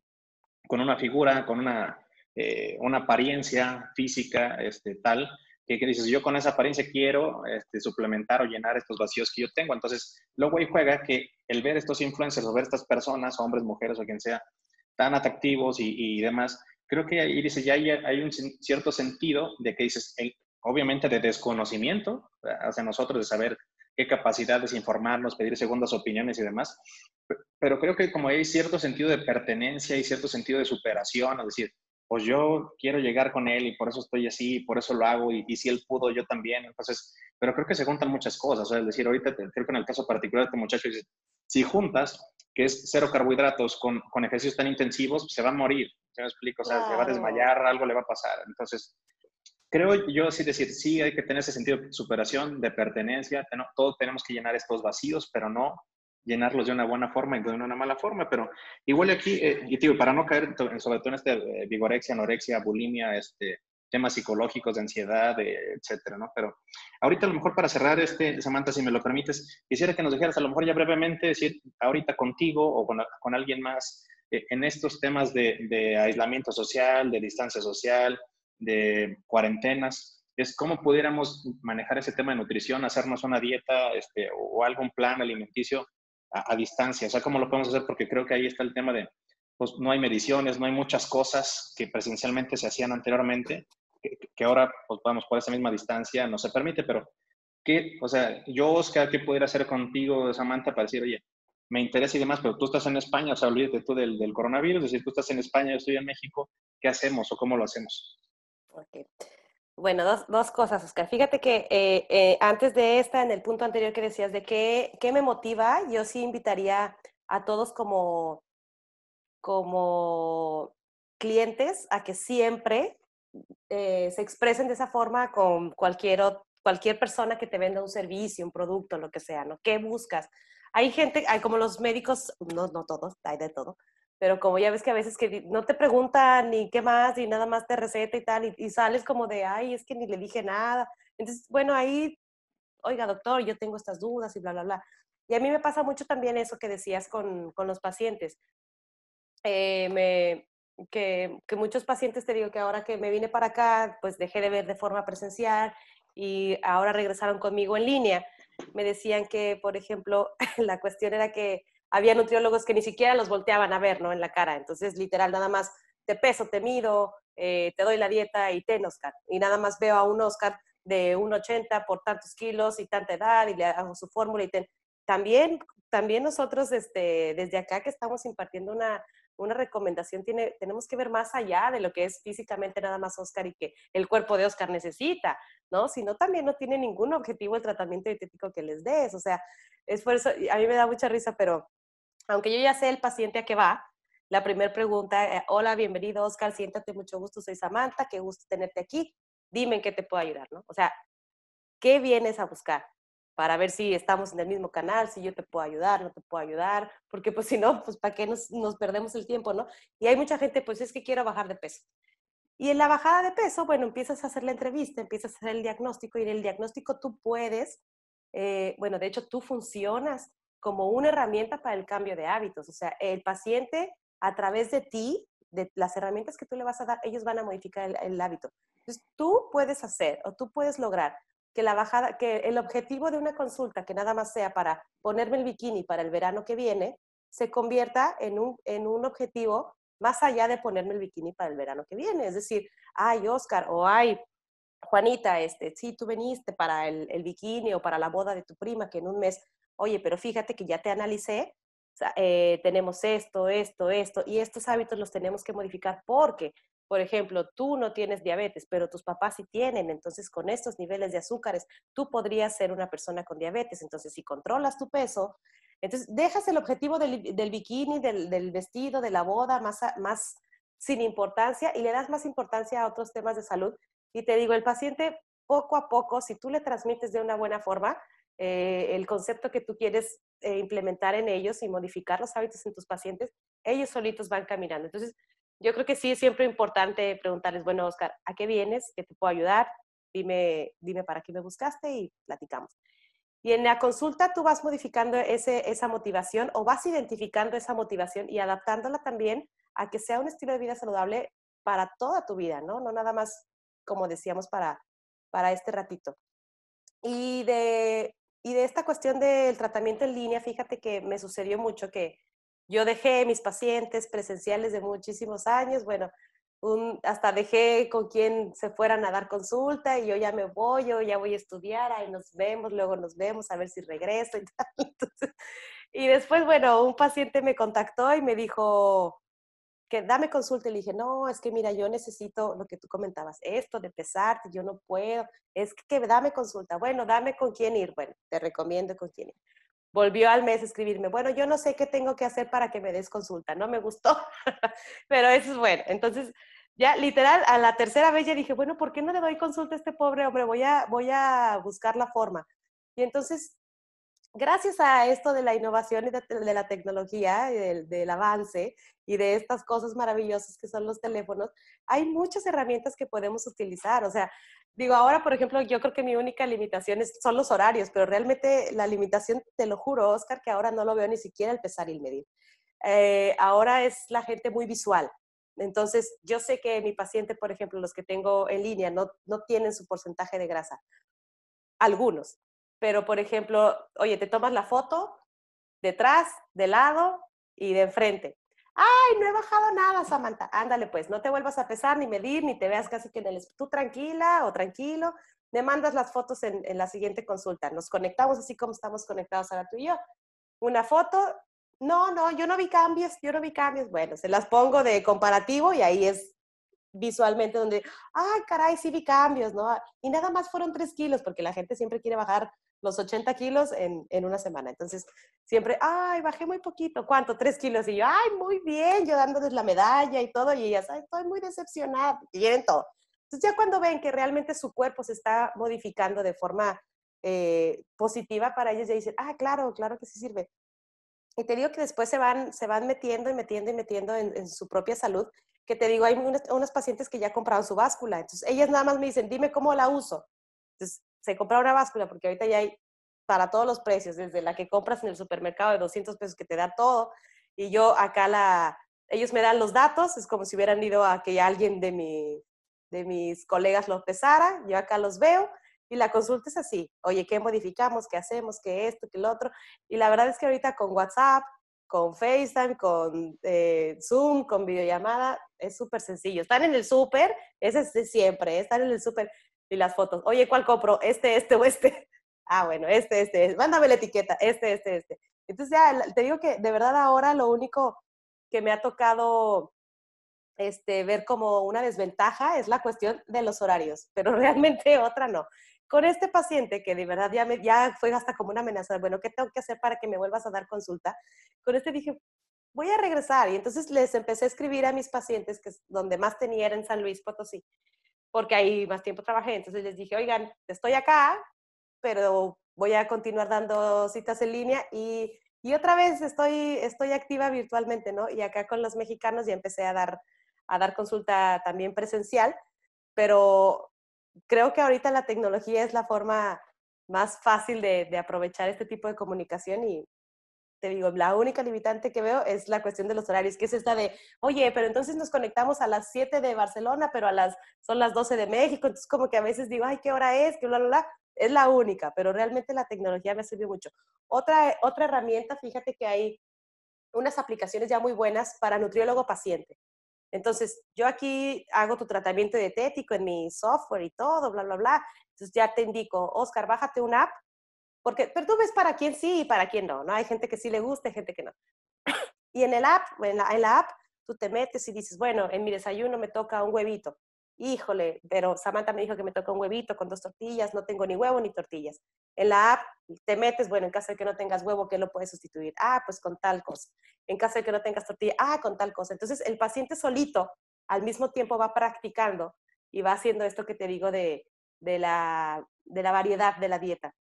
A: con una figura, con una, eh, una apariencia física este, tal, que, que, dices, yo con esa apariencia quiero este, suplementar o llenar estos vacíos que yo tengo. Entonces, luego ahí juega que el ver estos influencers o ver estas personas, hombres, mujeres o quien sea, tan atractivos y, y demás, creo que ahí dice, ya hay, hay, un cierto sentido de que dices, el, obviamente de desconocimiento hacia nosotros, de saber qué capacidades informarnos, pedir segundas opiniones y demás. Pero creo que como hay cierto sentido de pertenencia y cierto sentido de superación, es decir, pues yo quiero llegar con él y por eso estoy así, por eso lo hago y, si él pudo, yo también. Entonces, pero creo que se juntan muchas cosas. Es decir, ahorita creo que en el caso particular de este muchacho, si juntas, que es cero carbohidratos con, con ejercicios tan intensivos, se va a morir. ¿Se me explico? O sea, se va a desmayar, algo le va a pasar. Entonces, creo yo sí decir, sí hay que tener ese sentido de superación, de pertenencia, todos tenemos que llenar estos vacíos, pero no llenarlos de una buena forma y de una mala forma, pero igual aquí, eh, y digo, para no caer sobre todo en este eh, vigorexia, anorexia, bulimia, este, temas psicológicos de ansiedad, etcétera, ¿no? Pero ahorita a lo mejor para cerrar este, Samantha, si me lo permites, quisiera que nos dijeras a lo mejor ya brevemente, decir, ahorita contigo o con, con alguien más, eh, en estos temas de, de aislamiento social, de distancia social, de cuarentenas, es cómo pudiéramos manejar ese tema de nutrición, hacernos una dieta este, o algún plan alimenticio a, distancia. O sea, cómo lo podemos hacer, porque creo que ahí está el tema de, pues no hay mediciones, no hay muchas cosas que presencialmente se hacían anteriormente, que, ahora, pues vamos, por esa misma distancia no se permite, pero ¿qué, o sea, yo, Oscar, ¿qué pudiera hacer contigo, Samantha, para decir, oye, me interesa y demás, pero tú estás en España, o sea, olvídate tú del, del coronavirus, es decir, tú estás en España, yo estoy en México, ¿qué hacemos o cómo lo hacemos?
B: Bueno, dos, dos cosas, Oscar. Fíjate que eh, eh, antes de esta, en el punto anterior que decías de qué, qué me motiva, yo sí invitaría a todos como, como clientes a que siempre eh, se expresen de esa forma con cualquier, cualquier persona que te venda un servicio, un producto, lo que sea, ¿no? ¿Qué buscas? Hay gente, hay como los médicos, no, no todos, hay de todo, pero como ya ves que a veces que no te preguntan ni qué más y nada más te receta y tal, y, sales como de, ay, es que ni le dije nada. Entonces, bueno, ahí, oiga, doctor, yo tengo estas dudas y bla, bla, bla. Y a mí me pasa mucho también eso que decías con, con los pacientes. Eh, que, que muchos pacientes, te digo que ahora que me vine para acá, pues dejé de ver de forma presencial y ahora regresaron conmigo en línea. Me decían que, por ejemplo, la cuestión era que había nutriólogos que ni siquiera los volteaban a ver, ¿no? En la cara. Entonces, literal, nada más te peso, te mido, eh, te doy la dieta y ten, Oscar. Y nada más veo a un Oscar de 1,80 por tantos kilos y tanta edad y le hago su fórmula y ten. También, también nosotros este, desde acá que estamos impartiendo una, una recomendación, tiene, tenemos que ver más allá de lo que es físicamente nada más Oscar y que el cuerpo de Oscar necesita, ¿no? Sino también no tiene ningún objetivo el tratamiento dietético que les des. O sea, es por eso, a mí me da mucha risa, pero aunque yo ya sé el paciente a qué va, la primera pregunta, eh, hola, bienvenido Oscar, siéntate, mucho gusto, soy Samantha, qué gusto tenerte aquí, dime en qué te puedo ayudar, ¿no? O sea, ¿qué vienes a buscar? Para ver si estamos en el mismo canal, si yo te puedo ayudar, no te puedo ayudar, porque pues si no, pues para qué nos, perdemos el tiempo, ¿no? Y hay mucha gente, pues es que quiero bajar de peso. Y en la bajada de peso, bueno, empiezas a hacer la entrevista, empiezas a hacer el diagnóstico y en el diagnóstico tú puedes, eh, bueno, de hecho tú funcionas como una herramienta para el cambio de hábitos. O sea, el paciente a través de ti, de las herramientas que tú le vas a dar, ellos van a modificar el, hábito. Entonces, tú puedes hacer o tú puedes lograr que la bajada, que el objetivo de una consulta, que nada más sea para ponerme el bikini para el verano que viene, se convierta en un, en un objetivo más allá de ponerme el bikini para el verano que viene. Es decir, ay, Oscar, o ay, Juanita, este, sí, tú veniste para el, el bikini o para la boda de tu prima, que en un mes, oye, pero fíjate que ya te analicé, eh, tenemos esto, esto, esto, y estos hábitos los tenemos que modificar porque, por ejemplo, tú no tienes diabetes, pero tus papás sí tienen, entonces con estos niveles de azúcares, tú podrías ser una persona con diabetes, entonces si controlas tu peso, entonces dejas el objetivo del, bikini, del, del, vestido, de la boda, más, más sin importancia y le das más importancia a otros temas de salud. Y te digo, el paciente poco a poco, si tú le transmites de una buena forma, eh, el concepto que tú quieres eh, implementar en ellos y modificar los hábitos en tus pacientes, ellos solitos van caminando. Entonces, yo creo que sí es siempre importante preguntarles, bueno, Oscar, ¿a qué vienes? ¿Qué te puedo ayudar? Dime, dime para qué me buscaste y platicamos. Y en la consulta tú vas modificando ese, esa motivación o vas identificando esa motivación y adaptándola también a que sea un estilo de vida saludable para toda tu vida, ¿no? No nada más, como decíamos, para, para este ratito. Y de, y de esta cuestión del tratamiento en línea, fíjate que me sucedió mucho que yo dejé mis pacientes presenciales de muchísimos años, bueno, un, hasta dejé con quien se fueran a dar consulta y yo ya me voy, yo ya voy a estudiar, ahí nos vemos, luego nos vemos a ver si regreso y tal. Entonces, y después, bueno, un paciente me contactó y me dijo que dame consulta y dije, no, es que mira, yo necesito lo que tú comentabas, esto de pesarte, yo no puedo, es que dame consulta, bueno, dame con quién ir, bueno, te recomiendo con quién ir volvió al mes a escribirme, bueno, yo no sé qué tengo que hacer para que me des consulta, no me gustó, pero eso es bueno. Entonces, ya literal, a la tercera vez ya dije, bueno, ¿por qué no le doy consulta a este pobre hombre? Voy a, voy a buscar la forma. Y entonces, gracias a esto de la innovación y de, la tecnología, y del, del avance y de estas cosas maravillosas que son los teléfonos, hay muchas herramientas que podemos utilizar. O sea, Digo, ahora, por ejemplo, yo creo que mi única limitación es, son los horarios, pero realmente la limitación, te lo juro, Oscar, que ahora no lo veo ni siquiera el pesar y el medir. Eh, ahora es la gente muy visual. Entonces, yo sé que mi paciente, por ejemplo, los que tengo en línea, no, no tienen su porcentaje de grasa. Algunos. Pero, por ejemplo, oye, te tomas la foto detrás, de lado y de enfrente ay, no he bajado nada, Samantha. Ándale, pues, no te vuelvas a pesar, ni medir, ni te veas casi que en el... Tú tranquila o tranquilo, me mandas las fotos en, en, la siguiente consulta. Nos conectamos así como estamos conectados ahora tú y yo. Una foto, no, no, yo no vi cambios, yo no vi cambios. Bueno, se las pongo de comparativo y ahí es visualmente donde, ay, caray, sí vi cambios, ¿no? Y nada más fueron tres kilos, porque la gente siempre quiere bajar los 80 kilos en, en una semana. Entonces, siempre, ay, bajé muy poquito, ¿cuánto? Tres kilos. Y yo, ay, muy bien, yo dándoles la medalla y todo, y ellas, ay, estoy muy decepcionada, y quieren todo. Entonces, ya cuando ven que realmente su cuerpo se está modificando de forma eh, positiva para ellos, ya dicen, ah, claro, claro que sí sirve. Y te digo que después se van, se van metiendo y metiendo y metiendo en, en su propia salud, que te digo, hay unos pacientes que ya compraron su báscula. Entonces, ellas nada más me dicen, dime cómo la uso. Entonces, se compra una báscula porque ahorita ya hay para todos los precios, desde la que compras en el supermercado de 200 pesos que te da todo, y yo acá la, ellos me dan los datos, es como si hubieran ido a que alguien de, mi, de mis colegas lo pesara, yo acá los veo, y la consulta es así, oye, ¿qué modificamos? ¿Qué hacemos? ¿Qué esto? ¿Qué lo otro? Y la verdad es que ahorita con WhatsApp, con FaceTime, con eh, Zoom, con videollamada, es súper sencillo. Están en el súper, ese es siempre, ¿eh? están en el súper y las fotos. Oye, ¿cuál compro? Este, este o este. Ah, bueno, este, este, mándame la etiqueta, este, este, este. Entonces ya, te digo que de verdad ahora lo único que me ha tocado este, ver como una desventaja es la cuestión de los horarios, pero realmente otra no. Con este paciente que de verdad ya, me, ya fue hasta como una amenaza, bueno, ¿qué tengo que hacer para que me vuelvas a dar consulta? Con este dije, voy a regresar. Y entonces les empecé a escribir a mis pacientes, que es donde más tenía era en San Luis Potosí, porque ahí más tiempo trabajé. Entonces les dije, oigan, estoy acá, pero voy a continuar dando citas en línea y, otra vez estoy, estoy activa virtualmente, ¿no? Y acá con los mexicanos ya empecé a dar, a dar consulta también presencial, pero creo que ahorita la tecnología es la forma más fácil de, de aprovechar este tipo de comunicación y, te digo, la única limitante que veo es la cuestión de los horarios, que es esta de, oye, pero entonces nos conectamos a las 7 de Barcelona, pero a las, son las 12 de México, entonces como que a veces digo, ay, ¿qué hora es? Que bla, bla, bla. Es la única, pero realmente la tecnología me sirvió mucho. Otra, otra herramienta, fíjate que hay unas aplicaciones ya muy buenas para nutriólogo paciente. Entonces, yo aquí hago tu tratamiento dietético en mi software y todo, bla, bla, bla. Entonces ya te indico, Oscar, bájate una app porque, pero tú ves para quién sí y para quién no, ¿no? Hay gente que sí le gusta, hay gente que no. Y en el app, en la, en la app, tú te metes y dices, bueno, en mi desayuno me toca un huevito. Híjole, pero Samantha me dijo que me toca un huevito con dos tortillas, no tengo ni huevo ni tortillas. En la app te metes, bueno, en caso de que no tengas huevo, ¿qué lo puedes sustituir? Ah, pues con tal cosa. En caso de que no tengas tortilla, ah, con tal cosa. Entonces, el paciente solito al mismo tiempo va practicando y va haciendo esto que te digo de, de, la, de la variedad de la dieta.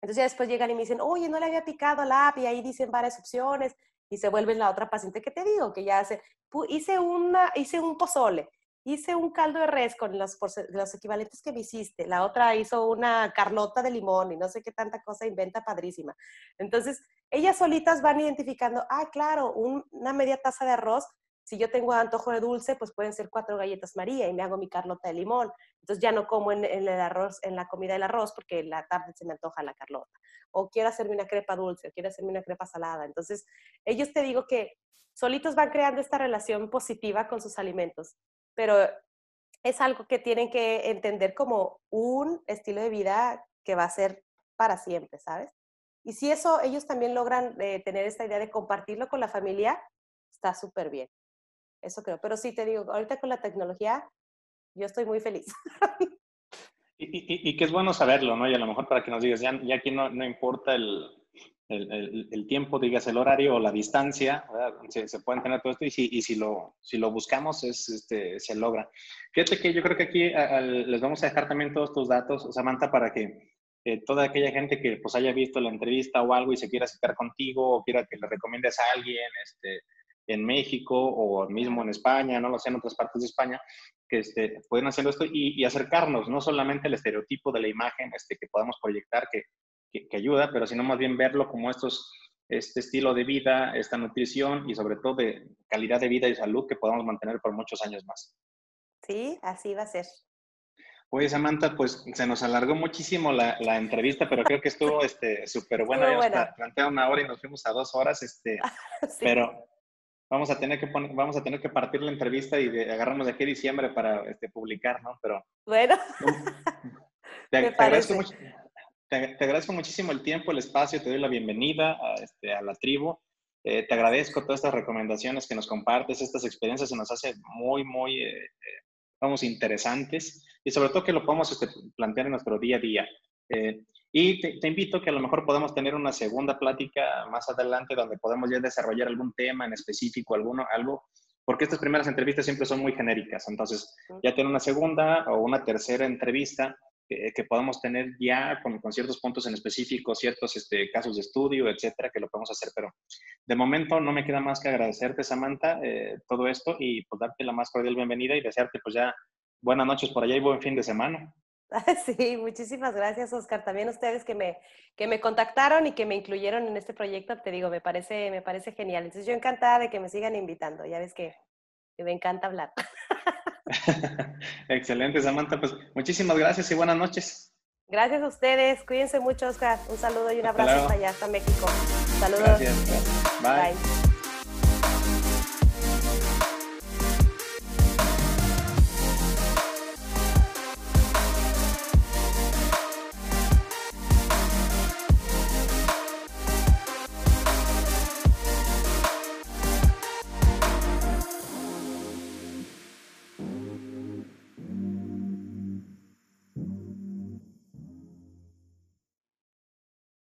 B: Entonces ya después llegan y me dicen, oye, no le había picado la app y ahí dicen varias opciones y se vuelven la otra paciente que te digo, que ya hace, hice, una, hice un pozole, hice un caldo de res con los, los equivalentes que me hiciste, la otra hizo una carlota de limón y no sé qué tanta cosa inventa padrísima. Entonces, ellas solitas van identificando, ah, claro, una media taza de arroz si yo tengo antojo de dulce, pues pueden ser cuatro galletas María y me hago mi carlota de limón. Entonces ya no como en, el arroz, en la comida del arroz porque en la tarde se me antoja la carlota. O quiero hacerme una crepa dulce, o quiero hacerme una crepa salada. Entonces, ellos te digo que solitos van creando esta relación positiva con sus alimentos, pero es algo que tienen que entender como un estilo de vida que va a ser para siempre, ¿sabes? Y si eso ellos también logran eh, tener esta idea de compartirlo con la familia, está súper bien. Eso creo. Pero sí, te digo, ahorita con la tecnología, yo estoy muy feliz.
A: Y, y, que es bueno saberlo, ¿no? Y a lo mejor para que nos digas, ya, ya aquí no, no importa el, el, el, tiempo, digas el horario o la distancia, se, se, pueden tener todo esto y si, y si, lo, si lo buscamos es, este, se logra. Fíjate que yo creo que aquí les vamos a dejar también todos tus datos, Samantha, para que eh, toda aquella gente que pues haya visto la entrevista o algo y se quiera acercar contigo o quiera que le recomiendes a alguien, este, en México o mismo en España, no lo sé, en otras partes de España, que este, pueden hacer esto y, acercarnos, no solamente al estereotipo de la imagen este, que podamos proyectar, que, que, ayuda, pero sino más bien verlo como estos, este estilo de vida, esta nutrición y sobre todo de calidad de vida y salud que podamos mantener por muchos años más.
B: Sí, así va a ser.
A: Oye, Samantha, pues se nos alargó muchísimo la, la entrevista, pero creo que estuvo súper este, buena. buena. Plantea una hora y nos fuimos a dos horas, este, sí. pero vamos a tener que vamos a tener que partir la entrevista y de, agarrarnos de aquí a diciembre para este, publicar, ¿no? Pero
B: bueno,
A: te, te, agradezco mucho, te, te, agradezco muchísimo el tiempo, el espacio, te doy la bienvenida a, este, a la tribu. Eh, te agradezco todas estas recomendaciones que nos compartes, estas experiencias se nos hace muy, muy eh, vamos interesantes y sobre todo que lo podamos este, plantear en nuestro día a día. Eh, y te, te, invito que a lo mejor podamos tener una segunda plática más adelante donde podemos ya desarrollar algún tema en específico, alguno, algo, porque estas primeras entrevistas siempre son muy genéricas. Entonces, ya tener una segunda o una tercera entrevista que, que podamos tener ya con, con, ciertos puntos en específico, ciertos este, casos de estudio, etcétera, que lo podemos hacer. Pero de momento no me queda más que agradecerte, Samantha, eh, todo esto y pues darte la más cordial bienvenida y desearte pues ya buenas noches por allá y buen fin de semana.
B: Sí, muchísimas gracias, Oscar. También ustedes que me, que me contactaron y que me incluyeron en este proyecto, te digo, me parece, me parece genial. Entonces, yo encantada de que me sigan invitando. Ya ves que, que me encanta hablar.
A: Excelente, Samantha. Pues muchísimas gracias y buenas noches.
B: Gracias a ustedes. Cuídense mucho, Oscar. Un saludo y un abrazo hasta allá, hasta México. Saludos.
A: Gracias. Bye. Bye.